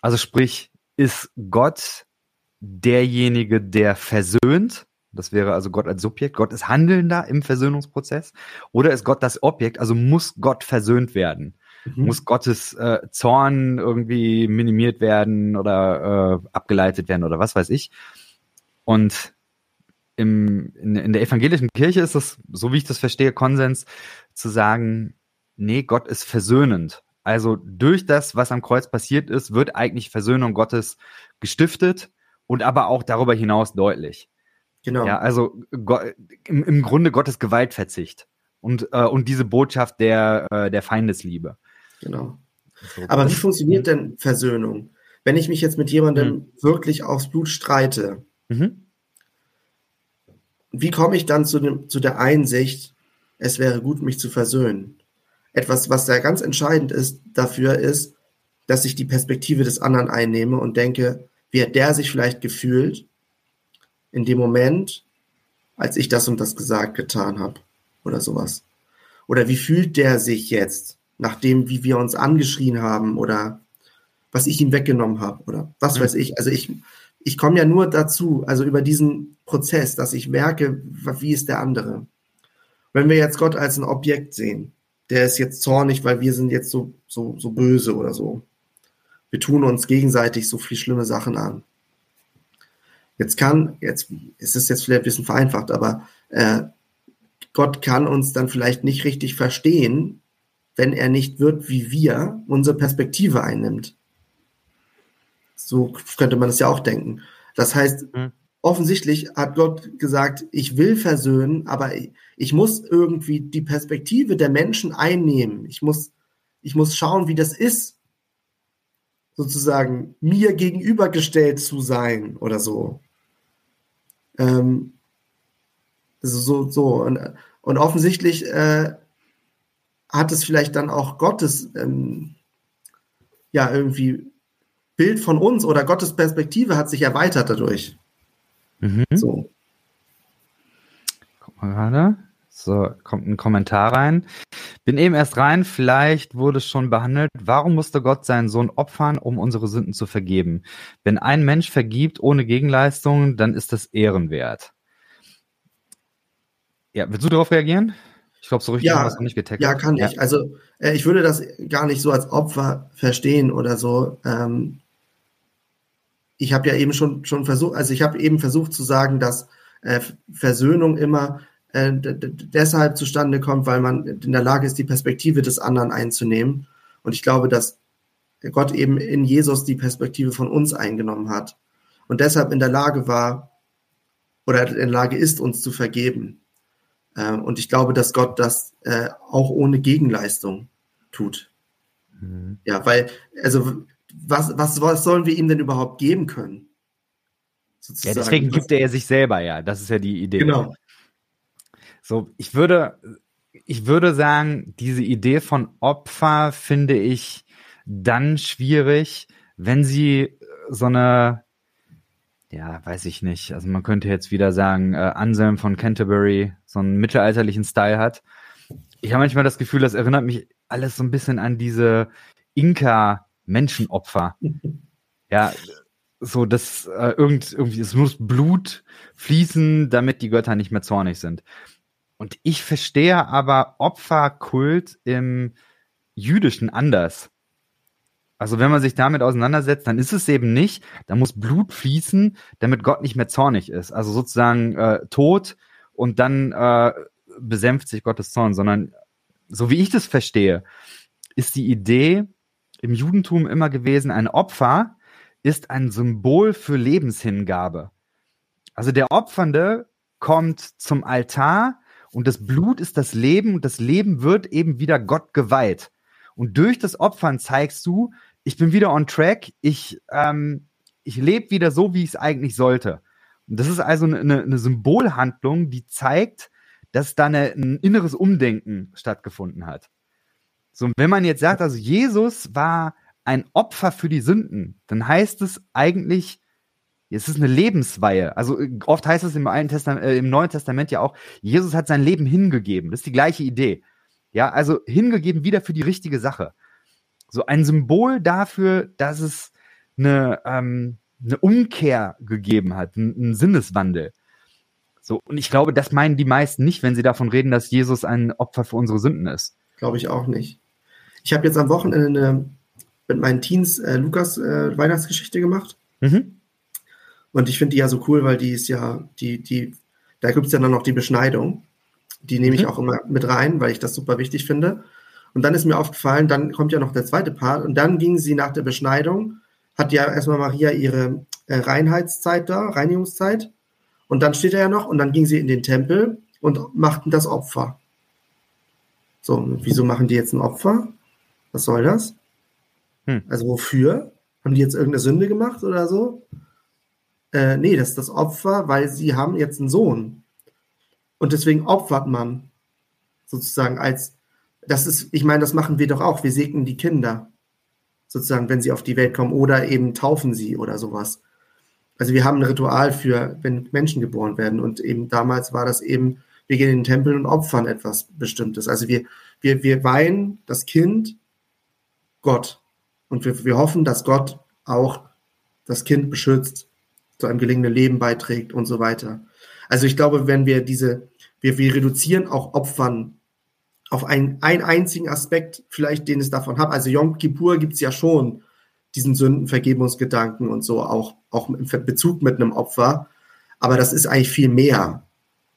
Also sprich, ist Gott derjenige, der versöhnt? Das wäre also Gott als Subjekt. Gott ist Handelnder im Versöhnungsprozess. Oder ist Gott das Objekt? Also muss Gott versöhnt werden? Mhm. Muss Gottes äh, Zorn irgendwie minimiert werden oder äh, abgeleitet werden oder was weiß ich? Und im, in, in der evangelischen Kirche ist es, so wie ich das verstehe, Konsens zu sagen, nee, Gott ist versöhnend. Also durch das, was am Kreuz passiert ist, wird eigentlich Versöhnung Gottes gestiftet und aber auch darüber hinaus deutlich. Genau. Ja, also im, im Grunde Gottes Gewaltverzicht und, äh, und diese Botschaft der, äh, der Feindesliebe. Genau. Aber wie funktioniert denn Versöhnung? Wenn ich mich jetzt mit jemandem mhm. wirklich aufs Blut streite, mhm. wie komme ich dann zu, dem, zu der Einsicht, es wäre gut, mich zu versöhnen? Etwas, was da ganz entscheidend ist dafür, ist, dass ich die Perspektive des anderen einnehme und denke, wie hat der sich vielleicht gefühlt in dem Moment, als ich das und das gesagt, getan habe oder sowas. Oder wie fühlt der sich jetzt, nachdem, wie wir uns angeschrien haben oder was ich ihm weggenommen habe oder was mhm. weiß ich. Also ich, ich komme ja nur dazu, also über diesen Prozess, dass ich merke, wie ist der andere. Wenn wir jetzt Gott als ein Objekt sehen, der ist jetzt zornig, weil wir sind jetzt so, so, so böse oder so. Wir tun uns gegenseitig so viel schlimme Sachen an. Jetzt kann, jetzt es ist jetzt vielleicht ein bisschen vereinfacht, aber äh, Gott kann uns dann vielleicht nicht richtig verstehen, wenn er nicht wird, wie wir unsere Perspektive einnimmt. So könnte man es ja auch denken. Das heißt, mhm offensichtlich hat Gott gesagt, ich will versöhnen, aber ich muss irgendwie die Perspektive der Menschen einnehmen. Ich muss, ich muss schauen, wie das ist, sozusagen mir gegenübergestellt zu sein oder so. Ähm, so, so, und, und offensichtlich äh, hat es vielleicht dann auch Gottes, ähm, ja, irgendwie Bild von uns oder Gottes Perspektive hat sich erweitert dadurch. Mhm. So. Guck mal gerade. So, kommt ein Kommentar rein. Bin eben erst rein, vielleicht wurde es schon behandelt. Warum musste Gott seinen Sohn opfern, um unsere Sünden zu vergeben? Wenn ein Mensch vergibt ohne Gegenleistung, dann ist das ehrenwert. Ja, willst du darauf reagieren? Ich glaube, so richtig ja, hast du nicht getackelt. Ja, kann ja. ich. Also, äh, ich würde das gar nicht so als Opfer verstehen oder so. Ähm, ich habe ja eben schon, schon versucht, also ich habe eben versucht zu sagen, dass äh, Versöhnung immer äh, deshalb zustande kommt, weil man in der Lage ist, die Perspektive des anderen einzunehmen. Und ich glaube, dass Gott eben in Jesus die Perspektive von uns eingenommen hat und deshalb in der Lage war oder in der Lage ist, uns zu vergeben. Äh, und ich glaube, dass Gott das äh, auch ohne Gegenleistung tut. Mhm. Ja, weil, also was, was, was sollen wir ihm denn überhaupt geben können? Sozusagen. Ja, deswegen gibt er sich selber ja. Das ist ja die Idee. Genau. So, ich würde, ich würde sagen, diese Idee von Opfer finde ich dann schwierig, wenn sie so eine, ja, weiß ich nicht. Also man könnte jetzt wieder sagen, äh, Anselm von Canterbury so einen mittelalterlichen Style hat. Ich habe manchmal das Gefühl, das erinnert mich alles so ein bisschen an diese Inka Menschenopfer. ja, so dass äh, irgend, irgendwie, es muss Blut fließen, damit die Götter nicht mehr zornig sind. Und ich verstehe aber Opferkult im Jüdischen anders. Also wenn man sich damit auseinandersetzt, dann ist es eben nicht, da muss Blut fließen, damit Gott nicht mehr zornig ist. Also sozusagen äh, Tod und dann äh, besänft sich Gottes Zorn, sondern so wie ich das verstehe, ist die Idee, im Judentum immer gewesen, ein Opfer ist ein Symbol für Lebenshingabe. Also der Opfernde kommt zum Altar und das Blut ist das Leben und das Leben wird eben wieder Gott geweiht. Und durch das Opfern zeigst du, ich bin wieder on track, ich, ähm, ich lebe wieder so, wie ich es eigentlich sollte. Und das ist also eine, eine Symbolhandlung, die zeigt, dass da eine, ein inneres Umdenken stattgefunden hat. So, wenn man jetzt sagt, also Jesus war ein Opfer für die Sünden, dann heißt es eigentlich, es ist eine Lebensweihe. Also oft heißt es im, Alten Testament, äh, im Neuen Testament ja auch, Jesus hat sein Leben hingegeben. Das ist die gleiche Idee. Ja, also hingegeben wieder für die richtige Sache. So ein Symbol dafür, dass es eine, ähm, eine Umkehr gegeben hat, einen Sinneswandel. So, und ich glaube, das meinen die meisten nicht, wenn sie davon reden, dass Jesus ein Opfer für unsere Sünden ist. Glaube ich auch nicht. Ich habe jetzt am Wochenende eine, mit meinen Teens äh, Lukas äh, Weihnachtsgeschichte gemacht. Mhm. Und ich finde die ja so cool, weil die ist ja, die, die, da gibt es ja dann noch die Beschneidung. Die nehme ich mhm. auch immer mit rein, weil ich das super wichtig finde. Und dann ist mir aufgefallen, dann kommt ja noch der zweite Part. Und dann ging sie nach der Beschneidung, hat ja erstmal Maria ihre äh, Reinheitszeit da, Reinigungszeit. Und dann steht er ja noch, und dann ging sie in den Tempel und machten das Opfer. So, wieso machen die jetzt ein Opfer? Was soll das? Hm. Also wofür? Haben die jetzt irgendeine Sünde gemacht oder so? Äh, nee, das ist das Opfer, weil sie haben jetzt einen Sohn. Und deswegen opfert man sozusagen als, das ist, ich meine, das machen wir doch auch. Wir segnen die Kinder sozusagen, wenn sie auf die Welt kommen oder eben taufen sie oder sowas. Also wir haben ein Ritual für, wenn Menschen geboren werden und eben damals war das eben, wir gehen in den Tempel und opfern etwas Bestimmtes. Also wir, wir, wir weihen das Kind Gott. Und wir, wir hoffen, dass Gott auch das Kind beschützt, zu einem gelingenden Leben beiträgt und so weiter. Also ich glaube, wenn wir diese, wir, wir reduzieren auch Opfern auf einen, einen einzigen Aspekt, vielleicht den es davon hat. Also Yom Kippur gibt es ja schon diesen Sündenvergebungsgedanken und so, auch, auch im Bezug mit einem Opfer. Aber das ist eigentlich viel mehr.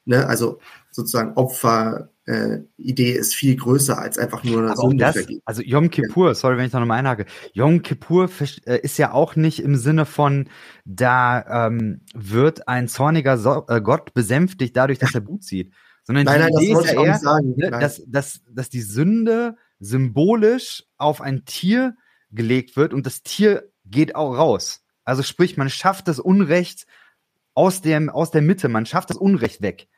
Ne? Also sozusagen Opfer, äh, Idee ist viel größer als einfach nur eine Sünde das, Also Yom Kippur, ja. sorry, wenn ich da nochmal einhake. Yom Kippur äh, ist ja auch nicht im Sinne von, da ähm, wird ein zorniger so äh, Gott besänftigt dadurch, dass er Blut zieht. Sondern nein, die nein, Idee ist ja eher, sagen, ne, dass, dass, dass die Sünde symbolisch auf ein Tier gelegt wird und das Tier geht auch raus. Also sprich, man schafft das Unrecht aus, dem, aus der Mitte, man schafft das Unrecht weg.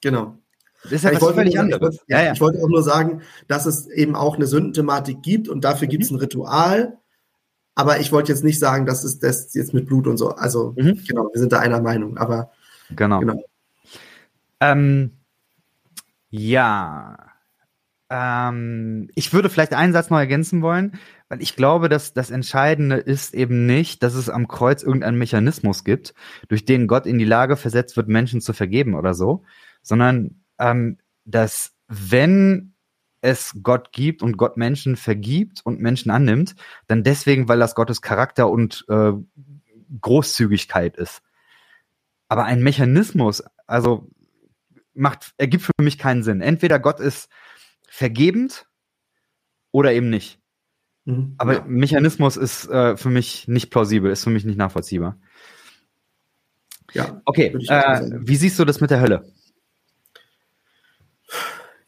Genau. Das ist ja ich was völlig anderes. Ich, ja, ja. ich wollte auch nur sagen, dass es eben auch eine Sündenthematik gibt und dafür mhm. gibt es ein Ritual. Aber ich wollte jetzt nicht sagen, dass es das jetzt mit Blut und so. Also, mhm. genau, wir sind da einer Meinung. Aber genau. genau. Ähm, ja. Ähm, ich würde vielleicht einen Satz noch ergänzen wollen, weil ich glaube, dass das Entscheidende ist eben nicht, dass es am Kreuz irgendeinen Mechanismus gibt, durch den Gott in die Lage versetzt wird, Menschen zu vergeben oder so, sondern ähm, dass wenn es Gott gibt und Gott Menschen vergibt und Menschen annimmt, dann deswegen, weil das Gottes Charakter und äh, Großzügigkeit ist. Aber ein Mechanismus, also macht, ergibt für mich keinen Sinn. Entweder Gott ist vergebend oder eben nicht. Mhm, Aber ja. Mechanismus ist äh, für mich nicht plausibel, ist für mich nicht nachvollziehbar. Ja. Okay, äh, wie siehst du das mit der Hölle?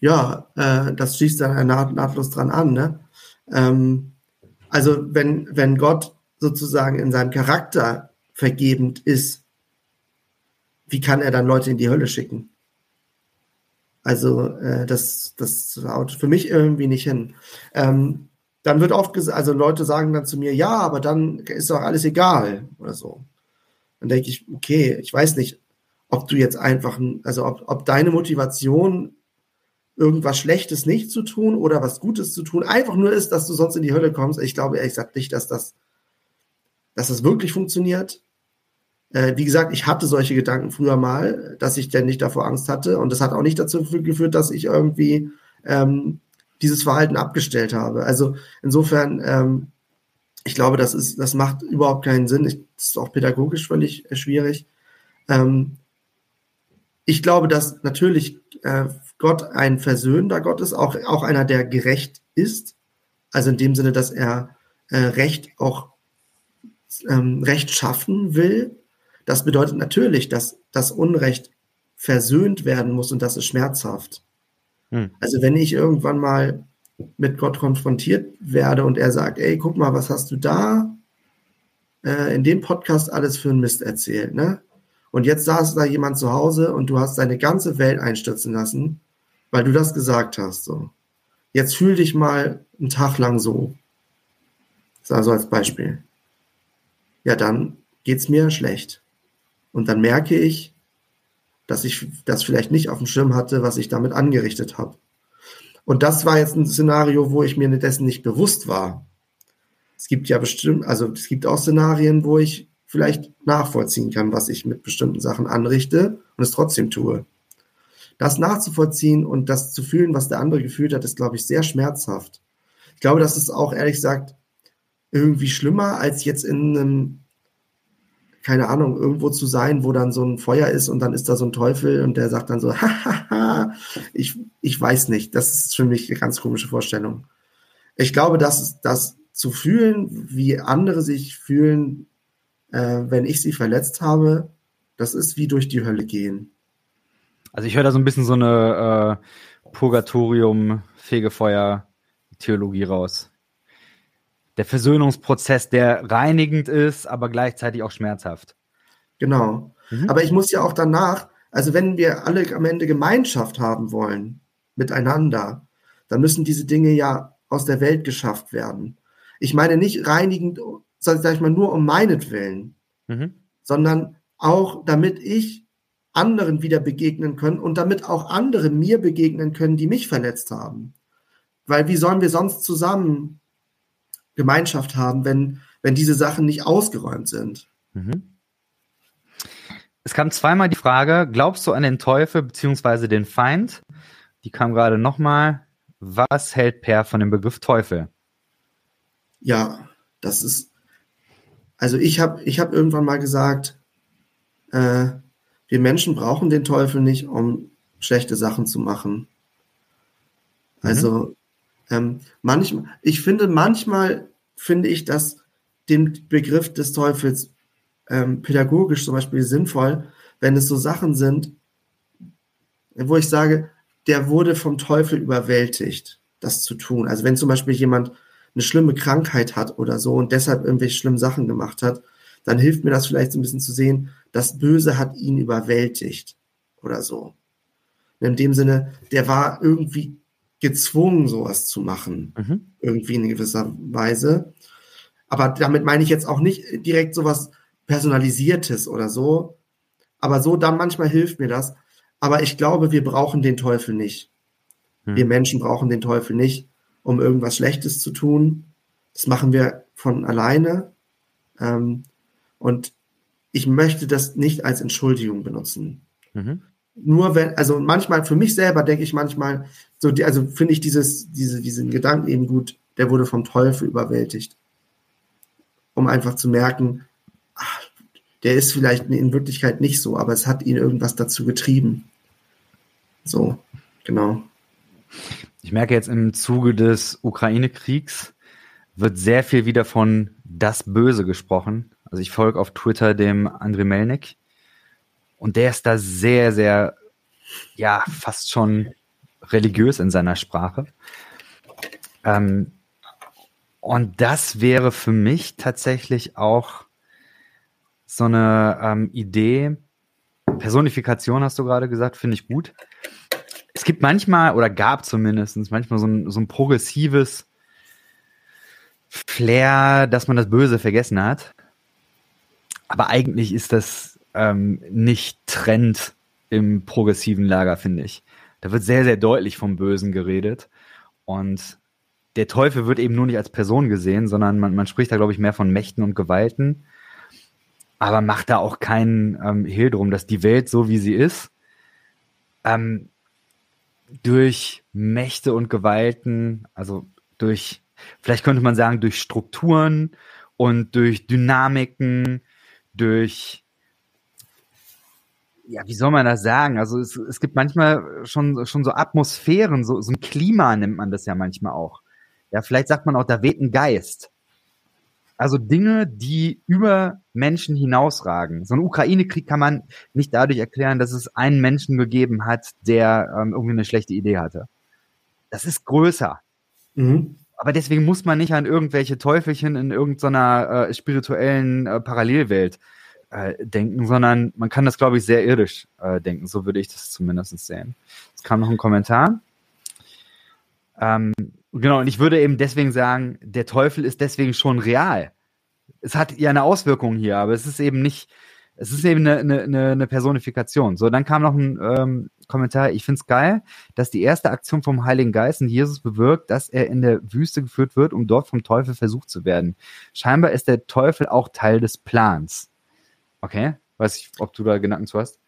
Ja, äh, das schließt dann naht, nahtlos dran an. Ne? Ähm, also wenn, wenn Gott sozusagen in seinem Charakter vergebend ist, wie kann er dann Leute in die Hölle schicken? Also äh, das, das haut für mich irgendwie nicht hin. Ähm, dann wird oft gesagt, also Leute sagen dann zu mir, ja, aber dann ist doch alles egal oder so. Dann denke ich, okay, ich weiß nicht, ob du jetzt einfach, also ob, ob deine Motivation irgendwas Schlechtes nicht zu tun oder was Gutes zu tun, einfach nur ist, dass du sonst in die Hölle kommst. Ich glaube ehrlich gesagt nicht, dass das, dass das wirklich funktioniert. Äh, wie gesagt, ich hatte solche Gedanken früher mal, dass ich denn nicht davor Angst hatte. Und das hat auch nicht dazu geführt, dass ich irgendwie ähm, dieses Verhalten abgestellt habe. Also insofern, ähm, ich glaube, das ist, das macht überhaupt keinen Sinn. Ich, das ist auch pädagogisch völlig äh, schwierig. Ähm, ich glaube, dass natürlich äh, Gott ein versöhnender Gott ist, auch, auch einer, der gerecht ist. Also in dem Sinne, dass er äh, Recht auch ähm, Recht schaffen will das bedeutet natürlich, dass das Unrecht versöhnt werden muss und das ist schmerzhaft. Hm. Also wenn ich irgendwann mal mit Gott konfrontiert werde und er sagt, ey, guck mal, was hast du da äh, in dem Podcast alles für einen Mist erzählt, ne? Und jetzt saß da jemand zu Hause und du hast deine ganze Welt einstürzen lassen, weil du das gesagt hast, so. Jetzt fühl dich mal einen Tag lang so. Das ist also als Beispiel. Ja, dann geht's mir schlecht. Und dann merke ich, dass ich das vielleicht nicht auf dem Schirm hatte, was ich damit angerichtet habe. Und das war jetzt ein Szenario, wo ich mir dessen nicht bewusst war. Es gibt ja bestimmt, also es gibt auch Szenarien, wo ich vielleicht nachvollziehen kann, was ich mit bestimmten Sachen anrichte und es trotzdem tue. Das nachzuvollziehen und das zu fühlen, was der andere gefühlt hat, ist, glaube ich, sehr schmerzhaft. Ich glaube, das ist auch ehrlich gesagt irgendwie schlimmer, als jetzt in einem keine Ahnung, irgendwo zu sein, wo dann so ein Feuer ist und dann ist da so ein Teufel und der sagt dann so, hahaha, ich, ich weiß nicht. Das ist für mich eine ganz komische Vorstellung. Ich glaube, dass das zu fühlen, wie andere sich fühlen, äh, wenn ich sie verletzt habe, das ist wie durch die Hölle gehen. Also ich höre da so ein bisschen so eine äh, Purgatorium-Fegefeuer-Theologie raus der Versöhnungsprozess, der reinigend ist, aber gleichzeitig auch schmerzhaft. Genau. Mhm. Aber ich muss ja auch danach, also wenn wir alle am Ende Gemeinschaft haben wollen, miteinander, dann müssen diese Dinge ja aus der Welt geschafft werden. Ich meine nicht reinigend, sag ich mal, nur um meinetwillen, mhm. sondern auch damit ich anderen wieder begegnen können und damit auch andere mir begegnen können, die mich verletzt haben. Weil wie sollen wir sonst zusammen Gemeinschaft haben, wenn, wenn diese Sachen nicht ausgeräumt sind. Mhm. Es kam zweimal die Frage, glaubst du an den Teufel bzw. den Feind? Die kam gerade nochmal. Was hält Per von dem Begriff Teufel? Ja, das ist, also ich habe ich hab irgendwann mal gesagt, äh, wir Menschen brauchen den Teufel nicht, um schlechte Sachen zu machen. Also ähm, manchmal, ich finde, manchmal finde ich, dass den Begriff des Teufels ähm, pädagogisch zum Beispiel sinnvoll, wenn es so Sachen sind, wo ich sage, der wurde vom Teufel überwältigt, das zu tun. Also wenn zum Beispiel jemand eine schlimme Krankheit hat oder so und deshalb irgendwelche schlimmen Sachen gemacht hat, dann hilft mir das vielleicht so ein bisschen zu sehen, das Böse hat ihn überwältigt oder so. In dem Sinne, der war irgendwie gezwungen, sowas zu machen. Mhm. Irgendwie in gewisser Weise. Aber damit meine ich jetzt auch nicht direkt sowas Personalisiertes oder so. Aber so dann manchmal hilft mir das. Aber ich glaube, wir brauchen den Teufel nicht. Mhm. Wir Menschen brauchen den Teufel nicht, um irgendwas Schlechtes zu tun. Das machen wir von alleine. Ähm, und ich möchte das nicht als Entschuldigung benutzen. Mhm. Nur wenn, also manchmal für mich selber denke ich manchmal, so, die, also finde ich dieses, diese, diesen Gedanken eben gut, der wurde vom Teufel überwältigt. Um einfach zu merken, ach, der ist vielleicht in Wirklichkeit nicht so, aber es hat ihn irgendwas dazu getrieben. So, genau. Ich merke jetzt im Zuge des Ukraine-Kriegs wird sehr viel wieder von das Böse gesprochen. Also ich folge auf Twitter dem André Melnik und der ist da sehr, sehr, ja, fast schon religiös in seiner Sprache. Ähm, und das wäre für mich tatsächlich auch so eine ähm, Idee. Personifikation hast du gerade gesagt, finde ich gut. Es gibt manchmal, oder gab zumindest manchmal so ein, so ein progressives Flair, dass man das Böse vergessen hat. Aber eigentlich ist das ähm, nicht Trend im progressiven Lager, finde ich. Da wird sehr, sehr deutlich vom Bösen geredet. Und der Teufel wird eben nur nicht als Person gesehen, sondern man, man spricht da, glaube ich, mehr von Mächten und Gewalten. Aber macht da auch keinen ähm, Hehl drum, dass die Welt so wie sie ist, ähm, durch Mächte und Gewalten, also durch, vielleicht könnte man sagen, durch Strukturen und durch Dynamiken, durch ja, wie soll man das sagen? Also es, es gibt manchmal schon, schon so Atmosphären, so, so ein Klima nennt man das ja manchmal auch. Ja, vielleicht sagt man auch, da weht ein Geist. Also Dinge, die über Menschen hinausragen. So ein Ukraine-Krieg kann man nicht dadurch erklären, dass es einen Menschen gegeben hat, der ähm, irgendwie eine schlechte Idee hatte. Das ist größer. Mhm. Aber deswegen muss man nicht an irgendwelche Teufelchen in irgendeiner äh, spirituellen äh, Parallelwelt äh, denken, sondern man kann das, glaube ich, sehr irdisch äh, denken. So würde ich das zumindest sehen. Es kam noch ein Kommentar. Ähm, genau, und ich würde eben deswegen sagen, der Teufel ist deswegen schon real. Es hat ja eine Auswirkung hier, aber es ist eben nicht, es ist eben eine, eine, eine Personifikation. So, dann kam noch ein ähm, Kommentar, ich finde es geil, dass die erste Aktion vom Heiligen Geist in Jesus bewirkt, dass er in der Wüste geführt wird, um dort vom Teufel versucht zu werden. Scheinbar ist der Teufel auch Teil des Plans. Okay, weiß ich, ob du da Gedanken zu hast.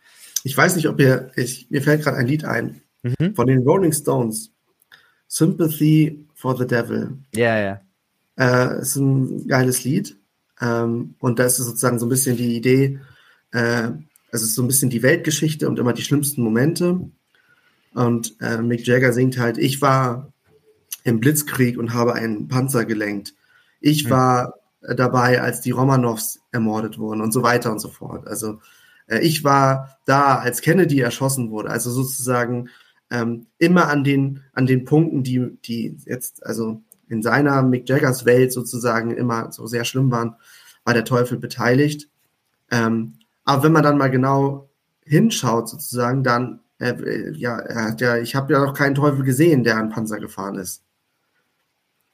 Ich weiß nicht, ob ihr, ich, mir fällt gerade ein Lied ein mhm. von den Rolling Stones. Sympathy for the Devil. Ja, ja. Äh, ist ein geiles Lied. Ähm, und da ist sozusagen so ein bisschen die Idee, äh, es ist so ein bisschen die Weltgeschichte und immer die schlimmsten Momente. Und äh, Mick Jagger singt halt, ich war im Blitzkrieg und habe einen Panzer gelenkt. Ich war dabei, als die Romanows ermordet wurden und so weiter und so fort. Also äh, ich war da, als Kennedy erschossen wurde. Also sozusagen ähm, immer an den, an den Punkten, die, die jetzt, also in seiner Mick Jaggers Welt sozusagen immer so sehr schlimm waren, war der Teufel beteiligt. Ähm, aber wenn man dann mal genau hinschaut, sozusagen, dann, äh, ja, er hat ja, ich habe ja noch keinen Teufel gesehen, der an Panzer gefahren ist.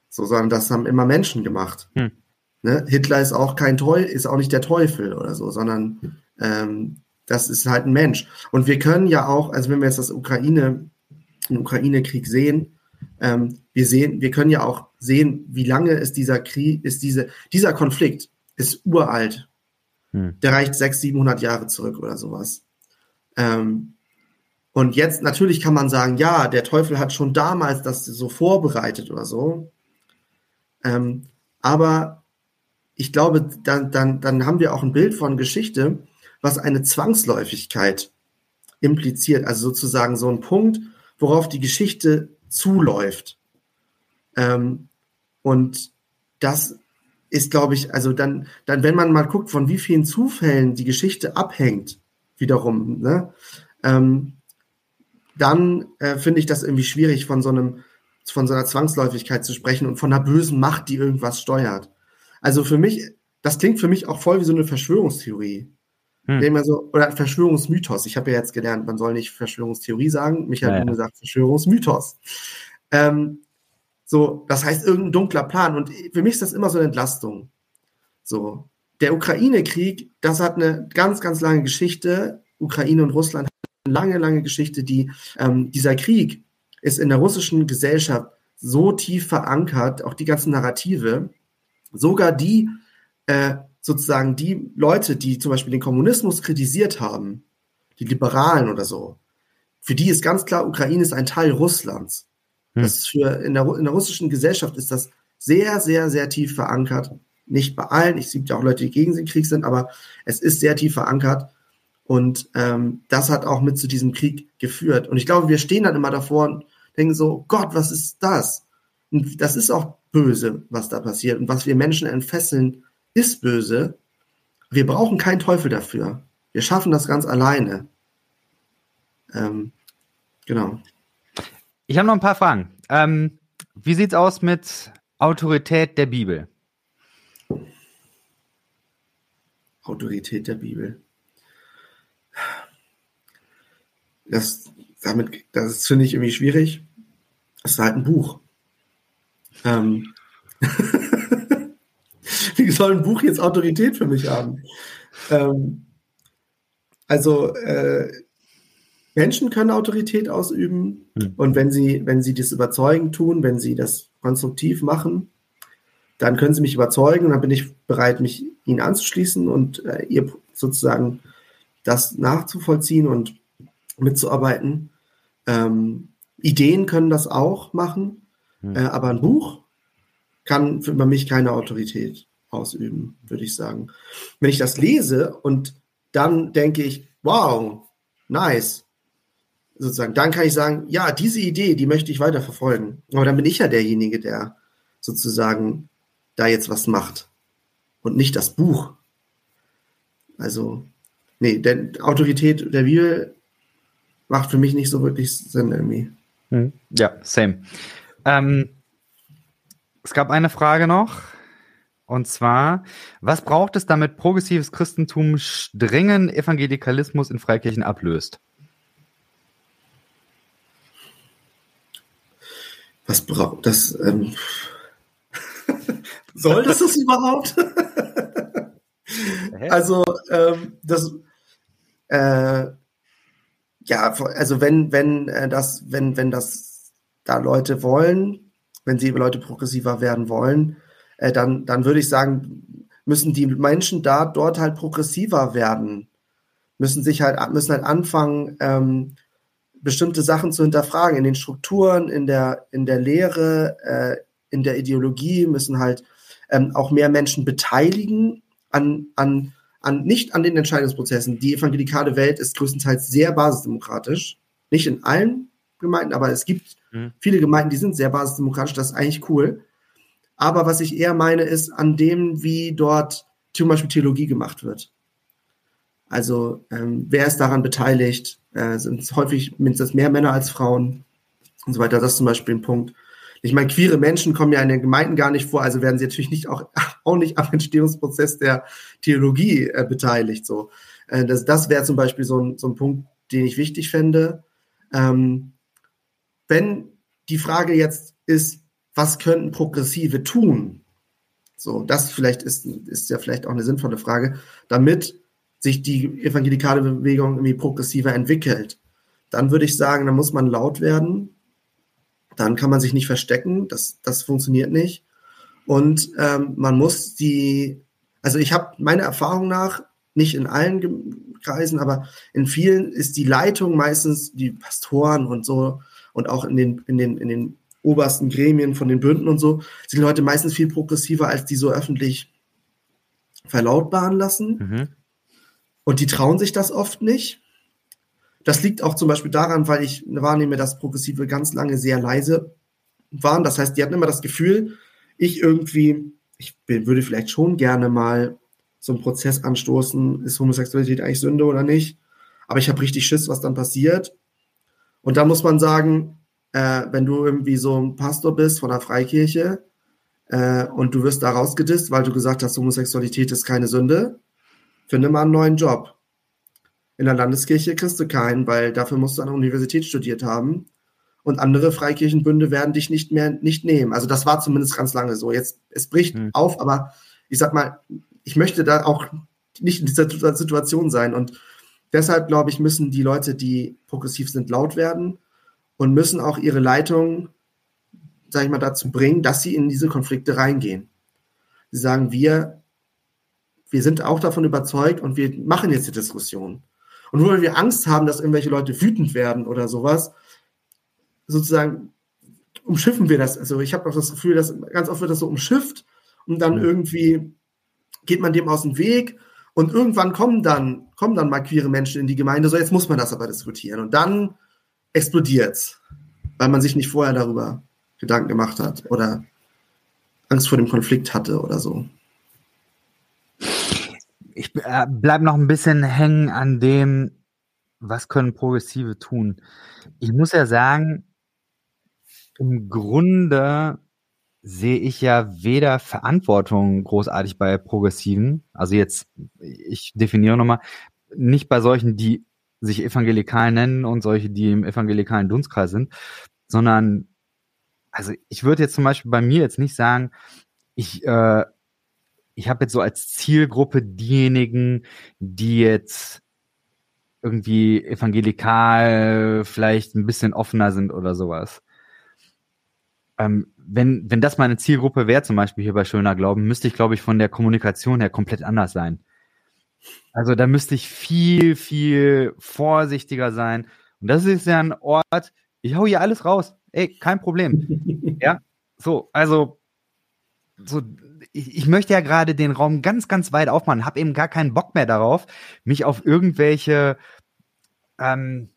So, sondern das haben immer Menschen gemacht. Hm. Ne? Hitler ist auch kein Teufel, ist auch nicht der Teufel oder so, sondern ähm, das ist halt ein Mensch. Und wir können ja auch, also wenn wir jetzt das Ukraine, den Ukraine-Krieg sehen, ähm, wir sehen, wir können ja auch sehen, wie lange ist dieser Krieg, ist diese, dieser Konflikt ist uralt. Hm. Der reicht 600, 700 Jahre zurück oder sowas. Ähm, und jetzt natürlich kann man sagen, ja, der Teufel hat schon damals das so vorbereitet oder so. Ähm, aber ich glaube, dann, dann, dann haben wir auch ein Bild von Geschichte, was eine Zwangsläufigkeit impliziert. Also sozusagen so ein Punkt, worauf die Geschichte zuläuft. Ähm, und das ist, glaube ich, also dann, dann, wenn man mal guckt, von wie vielen Zufällen die Geschichte abhängt, wiederum, ne, ähm, dann äh, finde ich das irgendwie schwierig, von so einem, von so einer Zwangsläufigkeit zu sprechen und von einer bösen Macht, die irgendwas steuert. Also für mich, das klingt für mich auch voll wie so eine Verschwörungstheorie. Hm. So, oder Verschwörungsmythos. Ich habe ja jetzt gelernt, man soll nicht Verschwörungstheorie sagen. Michael hat ja, gesagt Verschwörungsmythos. Ähm, so, das heißt irgendein dunkler Plan. Und für mich ist das immer so eine Entlastung. So, der Ukraine-Krieg, das hat eine ganz, ganz lange Geschichte. Ukraine und Russland haben eine lange, lange Geschichte. Die, ähm, dieser Krieg ist in der russischen Gesellschaft so tief verankert, auch die ganzen Narrative, sogar die äh, sozusagen die Leute, die zum Beispiel den Kommunismus kritisiert haben, die Liberalen oder so, für die ist ganz klar, Ukraine ist ein Teil Russlands. Hm. Das ist für in der, in der russischen Gesellschaft ist das sehr, sehr, sehr tief verankert. Nicht bei allen, ich sehe ja auch Leute, die gegen den Krieg sind, aber es ist sehr tief verankert. Und ähm, das hat auch mit zu diesem Krieg geführt. Und ich glaube, wir stehen dann immer davor und denken so, Gott, was ist das? Und das ist auch böse, was da passiert. Und was wir Menschen entfesseln, ist böse. Wir brauchen keinen Teufel dafür. Wir schaffen das ganz alleine. Ähm, genau. Ich habe noch ein paar Fragen. Ähm, wie sieht's aus mit Autorität der Bibel? Autorität der Bibel. Das, damit, das finde ich irgendwie schwierig. Es ist halt ein Buch. Ähm, wie soll ein Buch jetzt Autorität für mich haben? Ähm, also äh, Menschen können Autorität ausüben hm. und wenn sie, wenn sie das überzeugend tun, wenn sie das konstruktiv machen, dann können sie mich überzeugen und dann bin ich bereit, mich ihnen anzuschließen und äh, ihr sozusagen das nachzuvollziehen und mitzuarbeiten. Ähm, Ideen können das auch machen, hm. äh, aber ein Buch kann für mich keine Autorität ausüben, würde ich sagen. Wenn ich das lese und dann denke ich, wow, nice, sozusagen, dann kann ich sagen, ja, diese Idee, die möchte ich weiterverfolgen. Aber dann bin ich ja derjenige, der sozusagen da jetzt was macht und nicht das Buch. Also, nee, denn Autorität der Bibel macht für mich nicht so wirklich Sinn irgendwie. Hm. Ja, same. Ähm, es gab eine Frage noch. Und zwar, was braucht es, damit progressives Christentum strengen Evangelikalismus in Freikirchen ablöst? Was braucht das? Ähm, soll das das überhaupt? also, ähm, das, äh, ja, also wenn, wenn äh, das, wenn, wenn das da Leute wollen, wenn sie Leute progressiver werden wollen, äh, dann, dann würde ich sagen, müssen die Menschen da dort halt progressiver werden. Müssen sich halt, müssen halt anfangen, ähm, bestimmte Sachen zu hinterfragen in den Strukturen, in der, in der Lehre, äh, in der Ideologie, müssen halt ähm, auch mehr Menschen beteiligen an, an, an, nicht an den Entscheidungsprozessen. Die evangelikale Welt ist größtenteils sehr basisdemokratisch. Nicht in allen Gemeinden, aber es gibt mhm. viele Gemeinden, die sind sehr basisdemokratisch, das ist eigentlich cool. Aber was ich eher meine, ist an dem, wie dort zum Beispiel Theologie gemacht wird. Also ähm, wer ist daran beteiligt? Äh, sind es häufig mindestens mehr Männer als Frauen und so weiter. Das ist zum Beispiel ein Punkt. Ich meine, queere Menschen kommen ja in den Gemeinden gar nicht vor, also werden sie natürlich nicht auch, auch nicht am Entstehungsprozess der Theologie äh, beteiligt. So. Äh, das das wäre zum Beispiel so ein, so ein Punkt, den ich wichtig fände. Ähm, wenn die Frage jetzt ist, was könnten Progressive tun? So, das vielleicht ist, ist ja vielleicht auch eine sinnvolle Frage, damit sich die evangelikale Bewegung irgendwie progressiver entwickelt. Dann würde ich sagen, da muss man laut werden. Dann kann man sich nicht verstecken. Das, das funktioniert nicht. Und ähm, man muss die, also ich habe meine Erfahrung nach, nicht in allen Kreisen, aber in vielen ist die Leitung meistens die Pastoren und so und auch in den, in den, in den obersten Gremien von den Bünden und so, sind Leute meistens viel progressiver, als die so öffentlich verlautbaren lassen. Mhm. Und die trauen sich das oft nicht. Das liegt auch zum Beispiel daran, weil ich wahrnehme, dass Progressive ganz lange sehr leise waren. Das heißt, die hatten immer das Gefühl, ich irgendwie, ich würde vielleicht schon gerne mal so einen Prozess anstoßen, ist Homosexualität eigentlich Sünde oder nicht? Aber ich habe richtig Schiss, was dann passiert. Und da muss man sagen, äh, wenn du irgendwie so ein Pastor bist von der Freikirche äh, und du wirst da rausgedisst, weil du gesagt hast, Homosexualität ist keine Sünde, finde mal einen neuen Job. In der Landeskirche kriegst du keinen, weil dafür musst du an der Universität studiert haben. Und andere Freikirchenbünde werden dich nicht mehr nicht nehmen. Also das war zumindest ganz lange so. Jetzt, es bricht hm. auf, aber ich sag mal, ich möchte da auch nicht in dieser Situation sein. Und deshalb, glaube ich, müssen die Leute, die progressiv sind, laut werden und müssen auch ihre Leitung, sag ich mal, dazu bringen, dass sie in diese Konflikte reingehen. Sie sagen, wir, wir sind auch davon überzeugt und wir machen jetzt die Diskussion. Und nur weil wir Angst haben, dass irgendwelche Leute wütend werden oder sowas, sozusagen umschiffen wir das. Also ich habe auch das Gefühl, dass ganz oft wird das so umschifft und dann irgendwie geht man dem aus dem Weg und irgendwann kommen dann, kommen dann mal queere Menschen in die Gemeinde, so jetzt muss man das aber diskutieren. Und dann explodiert's, weil man sich nicht vorher darüber Gedanken gemacht hat oder Angst vor dem Konflikt hatte oder so. Ich äh, bleibe noch ein bisschen hängen an dem, was können Progressive tun. Ich muss ja sagen, im Grunde sehe ich ja weder Verantwortung großartig bei Progressiven, also jetzt, ich definiere nochmal, nicht bei solchen, die sich evangelikal nennen und solche, die im evangelikalen Dunstkreis sind, sondern, also ich würde jetzt zum Beispiel bei mir jetzt nicht sagen, ich, äh, ich habe jetzt so als Zielgruppe diejenigen, die jetzt irgendwie evangelikal vielleicht ein bisschen offener sind oder sowas. Ähm, wenn, wenn das meine Zielgruppe wäre, zum Beispiel hier bei Schöner Glauben, müsste ich, glaube ich, von der Kommunikation her komplett anders sein. Also da müsste ich viel, viel vorsichtiger sein. Und das ist ja ein Ort, ich hau hier alles raus. Ey, kein Problem. ja, so, also, so, ich, ich möchte ja gerade den Raum ganz, ganz weit aufmachen, habe eben gar keinen Bock mehr darauf, mich auf irgendwelche, ähm,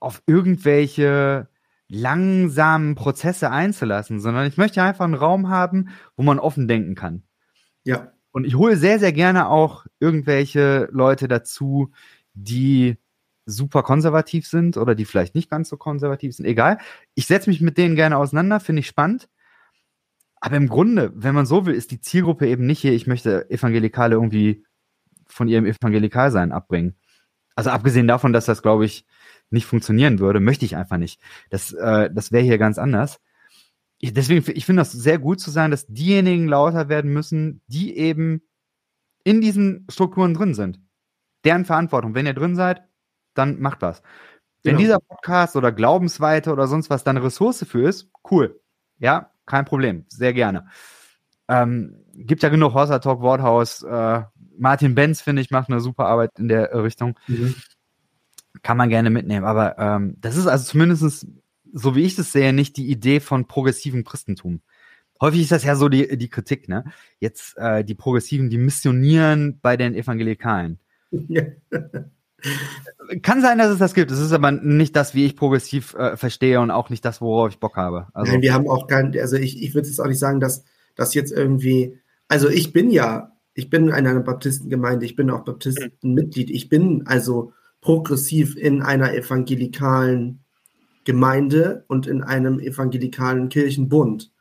auf irgendwelche langsamen Prozesse einzulassen, sondern ich möchte einfach einen Raum haben, wo man offen denken kann. Ja. Und ich hole sehr, sehr gerne auch irgendwelche Leute dazu, die super konservativ sind oder die vielleicht nicht ganz so konservativ sind. Egal. Ich setze mich mit denen gerne auseinander, finde ich spannend. Aber im Grunde, wenn man so will, ist die Zielgruppe eben nicht hier, ich möchte Evangelikale irgendwie von ihrem Evangelikalsein abbringen. Also abgesehen davon, dass das, glaube ich, nicht funktionieren würde, möchte ich einfach nicht. Das, äh, das wäre hier ganz anders. Ich, deswegen, ich finde das sehr gut zu sagen, dass diejenigen lauter werden müssen, die eben in diesen Strukturen drin sind. Deren Verantwortung. Wenn ihr drin seid, dann macht was. Wenn genau. dieser Podcast oder Glaubensweite oder sonst was dann eine Ressource für ist, cool. Ja, kein Problem. Sehr gerne. Ähm, gibt ja genug Horser Talk Worthaus. Äh, Martin Benz, finde ich, macht eine super Arbeit in der Richtung. Mhm kann man gerne mitnehmen. Aber ähm, das ist also zumindestens so wie ich das sehe, nicht die Idee von progressivem Christentum. Häufig ist das ja so die, die Kritik, ne? Jetzt äh, die Progressiven, die missionieren bei den Evangelikalen. Ja. Kann sein, dass es das gibt. Es ist aber nicht das, wie ich progressiv äh, verstehe und auch nicht das, worauf ich Bock habe. Also, Nein, wir haben auch kein, also ich, ich würde jetzt auch nicht sagen, dass das jetzt irgendwie, also ich bin ja, ich bin in einer Baptistengemeinde, ich bin auch Baptistenmitglied, ich bin also progressiv in einer evangelikalen Gemeinde und in einem evangelikalen Kirchenbund.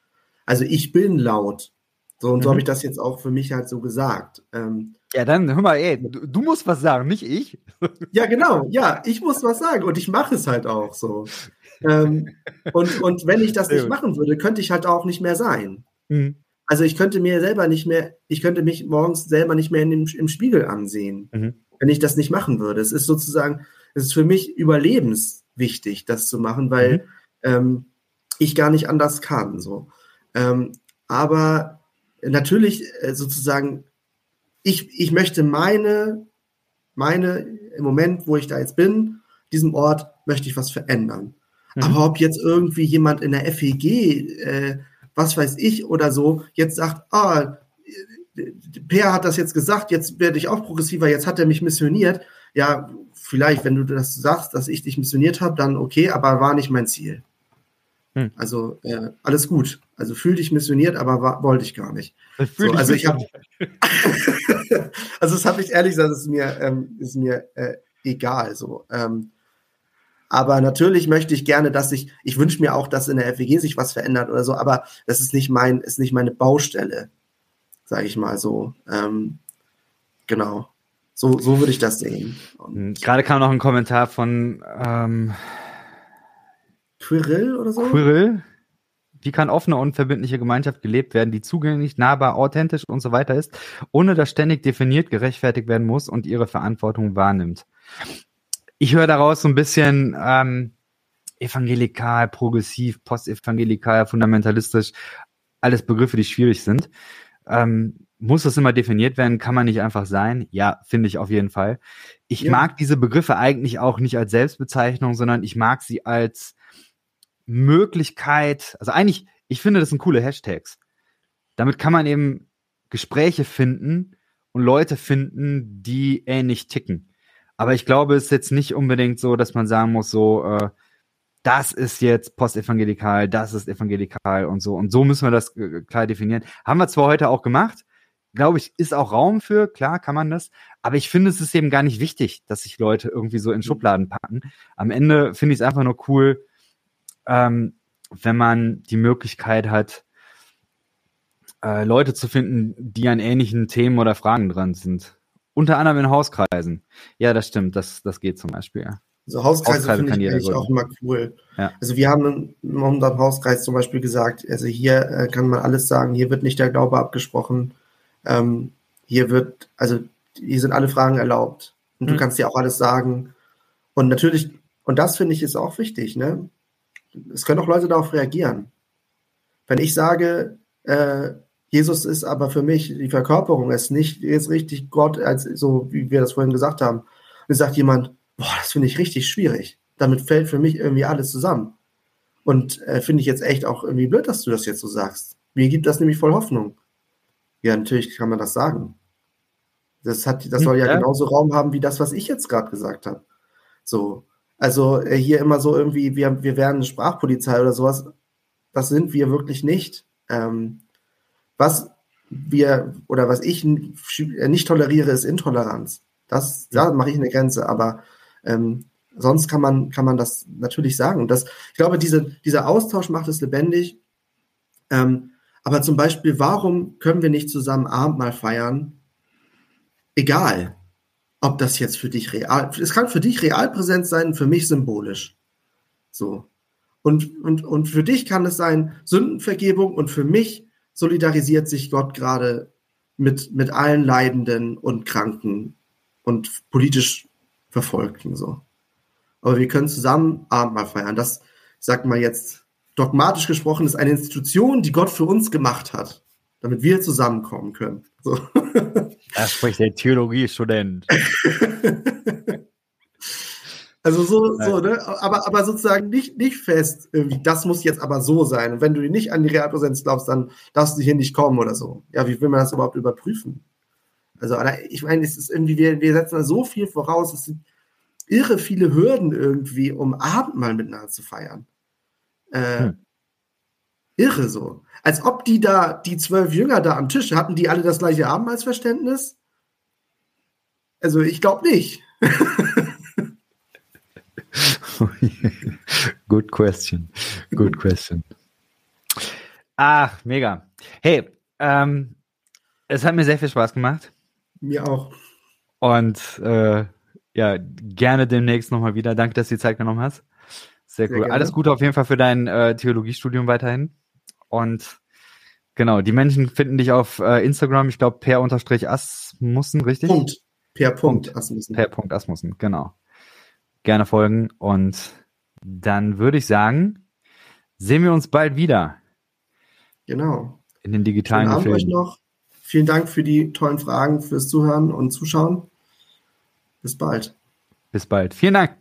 Also ich bin laut. So, und mhm. so habe ich das jetzt auch für mich halt so gesagt. Ähm, ja, dann hör mal, ey, du, musst was sagen, nicht ich. ja, genau, ja, ich muss was sagen und ich mache es halt auch so. ähm, und, und wenn ich das nicht machen würde, könnte ich halt auch nicht mehr sein. Mhm. Also ich könnte mir selber nicht mehr, ich könnte mich morgens selber nicht mehr in dem, im Spiegel ansehen. Mhm wenn ich das nicht machen würde. Es ist sozusagen, es ist für mich überlebenswichtig, das zu machen, weil mhm. ähm, ich gar nicht anders kann. So. Ähm, aber natürlich äh, sozusagen, ich, ich möchte meine, meine, im Moment, wo ich da jetzt bin, diesem Ort, möchte ich was verändern. Mhm. Aber ob jetzt irgendwie jemand in der FEG, äh, was weiß ich oder so, jetzt sagt, ah, Per hat das jetzt gesagt, jetzt werde ich auch progressiver, jetzt hat er mich missioniert. Ja, vielleicht, wenn du das sagst, dass ich dich missioniert habe, dann okay, aber war nicht mein Ziel. Hm. Also äh, alles gut. Also fühl dich missioniert, aber war, wollte ich gar nicht. So, also ich habe, also das habe ich ehrlich gesagt, ist mir ähm, ist mir äh, egal. So. Ähm, aber natürlich möchte ich gerne, dass sich, ich wünsche mir auch, dass in der FWG sich was verändert oder so, aber das ist nicht mein, ist nicht meine Baustelle sage ich mal so. Ähm, genau. So, so würde ich das sehen. Und hm, Gerade kam noch ein Kommentar von ähm, Quirrell oder so. Quirrell. Wie kann offene und verbindliche Gemeinschaft gelebt werden, die zugänglich, nahbar, authentisch und so weiter ist, ohne dass ständig definiert, gerechtfertigt werden muss und ihre Verantwortung wahrnimmt? Ich höre daraus so ein bisschen ähm, evangelikal, progressiv, postevangelikal, fundamentalistisch, alles Begriffe, die schwierig sind. Ähm, muss das immer definiert werden? Kann man nicht einfach sein? Ja, finde ich auf jeden Fall. Ich ja. mag diese Begriffe eigentlich auch nicht als Selbstbezeichnung, sondern ich mag sie als Möglichkeit, also eigentlich, ich finde, das sind coole Hashtags. Damit kann man eben Gespräche finden und Leute finden, die ähnlich ticken. Aber ich glaube, es ist jetzt nicht unbedingt so, dass man sagen muss, so, äh, das ist jetzt postevangelikal, das ist evangelikal und so. Und so müssen wir das äh, klar definieren. Haben wir zwar heute auch gemacht, glaube ich, ist auch Raum für, klar kann man das, aber ich finde, es ist eben gar nicht wichtig, dass sich Leute irgendwie so in mhm. Schubladen packen. Am Ende finde ich es einfach nur cool, ähm, wenn man die Möglichkeit hat, äh, Leute zu finden, die an ähnlichen Themen oder Fragen dran sind. Unter anderem in Hauskreisen. Ja, das stimmt, das, das geht zum Beispiel, ja. Also Hauskreise, Hauskreise finde ich eigentlich auch immer cool. Ja. Also wir haben in unserem Hauskreis zum Beispiel gesagt, also hier äh, kann man alles sagen, hier wird nicht der Glaube abgesprochen, ähm, hier wird, also hier sind alle Fragen erlaubt und mhm. du kannst dir auch alles sagen. Und natürlich, und das finde ich ist auch wichtig, ne? Es können auch Leute darauf reagieren. Wenn ich sage, äh, Jesus ist aber für mich die Verkörperung, ist nicht ist richtig Gott, als so wie wir das vorhin gesagt haben. Und sagt jemand, boah, das finde ich richtig schwierig. Damit fällt für mich irgendwie alles zusammen. Und äh, finde ich jetzt echt auch irgendwie blöd, dass du das jetzt so sagst. Mir gibt das nämlich voll Hoffnung. Ja, natürlich kann man das sagen. Das, hat, das soll ja, ja. genauso Raum haben wie das, was ich jetzt gerade gesagt habe. So. Also äh, hier immer so irgendwie, wir, wir wären eine Sprachpolizei oder sowas. Das sind wir wirklich nicht. Ähm, was wir oder was ich nicht toleriere, ist Intoleranz. Das, da mache ich eine Grenze. Aber ähm, sonst kann man, kann man das natürlich sagen. Und das, ich glaube, diese, dieser Austausch macht es lebendig. Ähm, aber zum Beispiel, warum können wir nicht zusammen Abendmahl feiern? Egal, ob das jetzt für dich real, es kann für dich real präsent sein, für mich symbolisch. So. Und, und, und für dich kann es sein Sündenvergebung und für mich solidarisiert sich Gott gerade mit, mit allen Leidenden und Kranken und politisch Verfolgten, so. Aber wir können zusammen Abendmahl feiern. Das, sagt man jetzt, dogmatisch gesprochen, ist eine Institution, die Gott für uns gemacht hat, damit wir zusammenkommen können. So. Da spricht der Theologiestudent. Also so, so, ne? Aber, aber sozusagen nicht, nicht fest, irgendwie, das muss jetzt aber so sein. Und wenn du nicht an die Realpräsenz glaubst, dann darfst du hier nicht kommen oder so. Ja, wie will man das überhaupt überprüfen? Also, ich meine, es ist irgendwie, wir, wir setzen da so viel voraus, es sind irre viele Hürden irgendwie, um Abendmahl miteinander zu feiern. Äh, hm. Irre so. Als ob die da, die zwölf Jünger da am Tisch, hatten die alle das gleiche Abendmahlsverständnis? Also, ich glaube nicht. Good question. Good question. Ach, mega. Hey, ähm, es hat mir sehr viel Spaß gemacht. Mir auch. Und äh, ja, gerne demnächst nochmal wieder. Danke, dass du die Zeit genommen hast. Sehr, sehr cool. Gerne. Alles Gute auf jeden Fall für dein äh, Theologiestudium weiterhin. Und genau, die Menschen finden dich auf äh, Instagram, ich glaube, per unterstrich Asmussen, richtig? Punkt. Per Punkt, Punkt Asmussen. Per Punkt Asmussen, genau. Gerne folgen und dann würde ich sagen, sehen wir uns bald wieder. Genau. In den digitalen Schönen Abend euch noch. Vielen Dank für die tollen Fragen, fürs Zuhören und Zuschauen. Bis bald. Bis bald. Vielen Dank.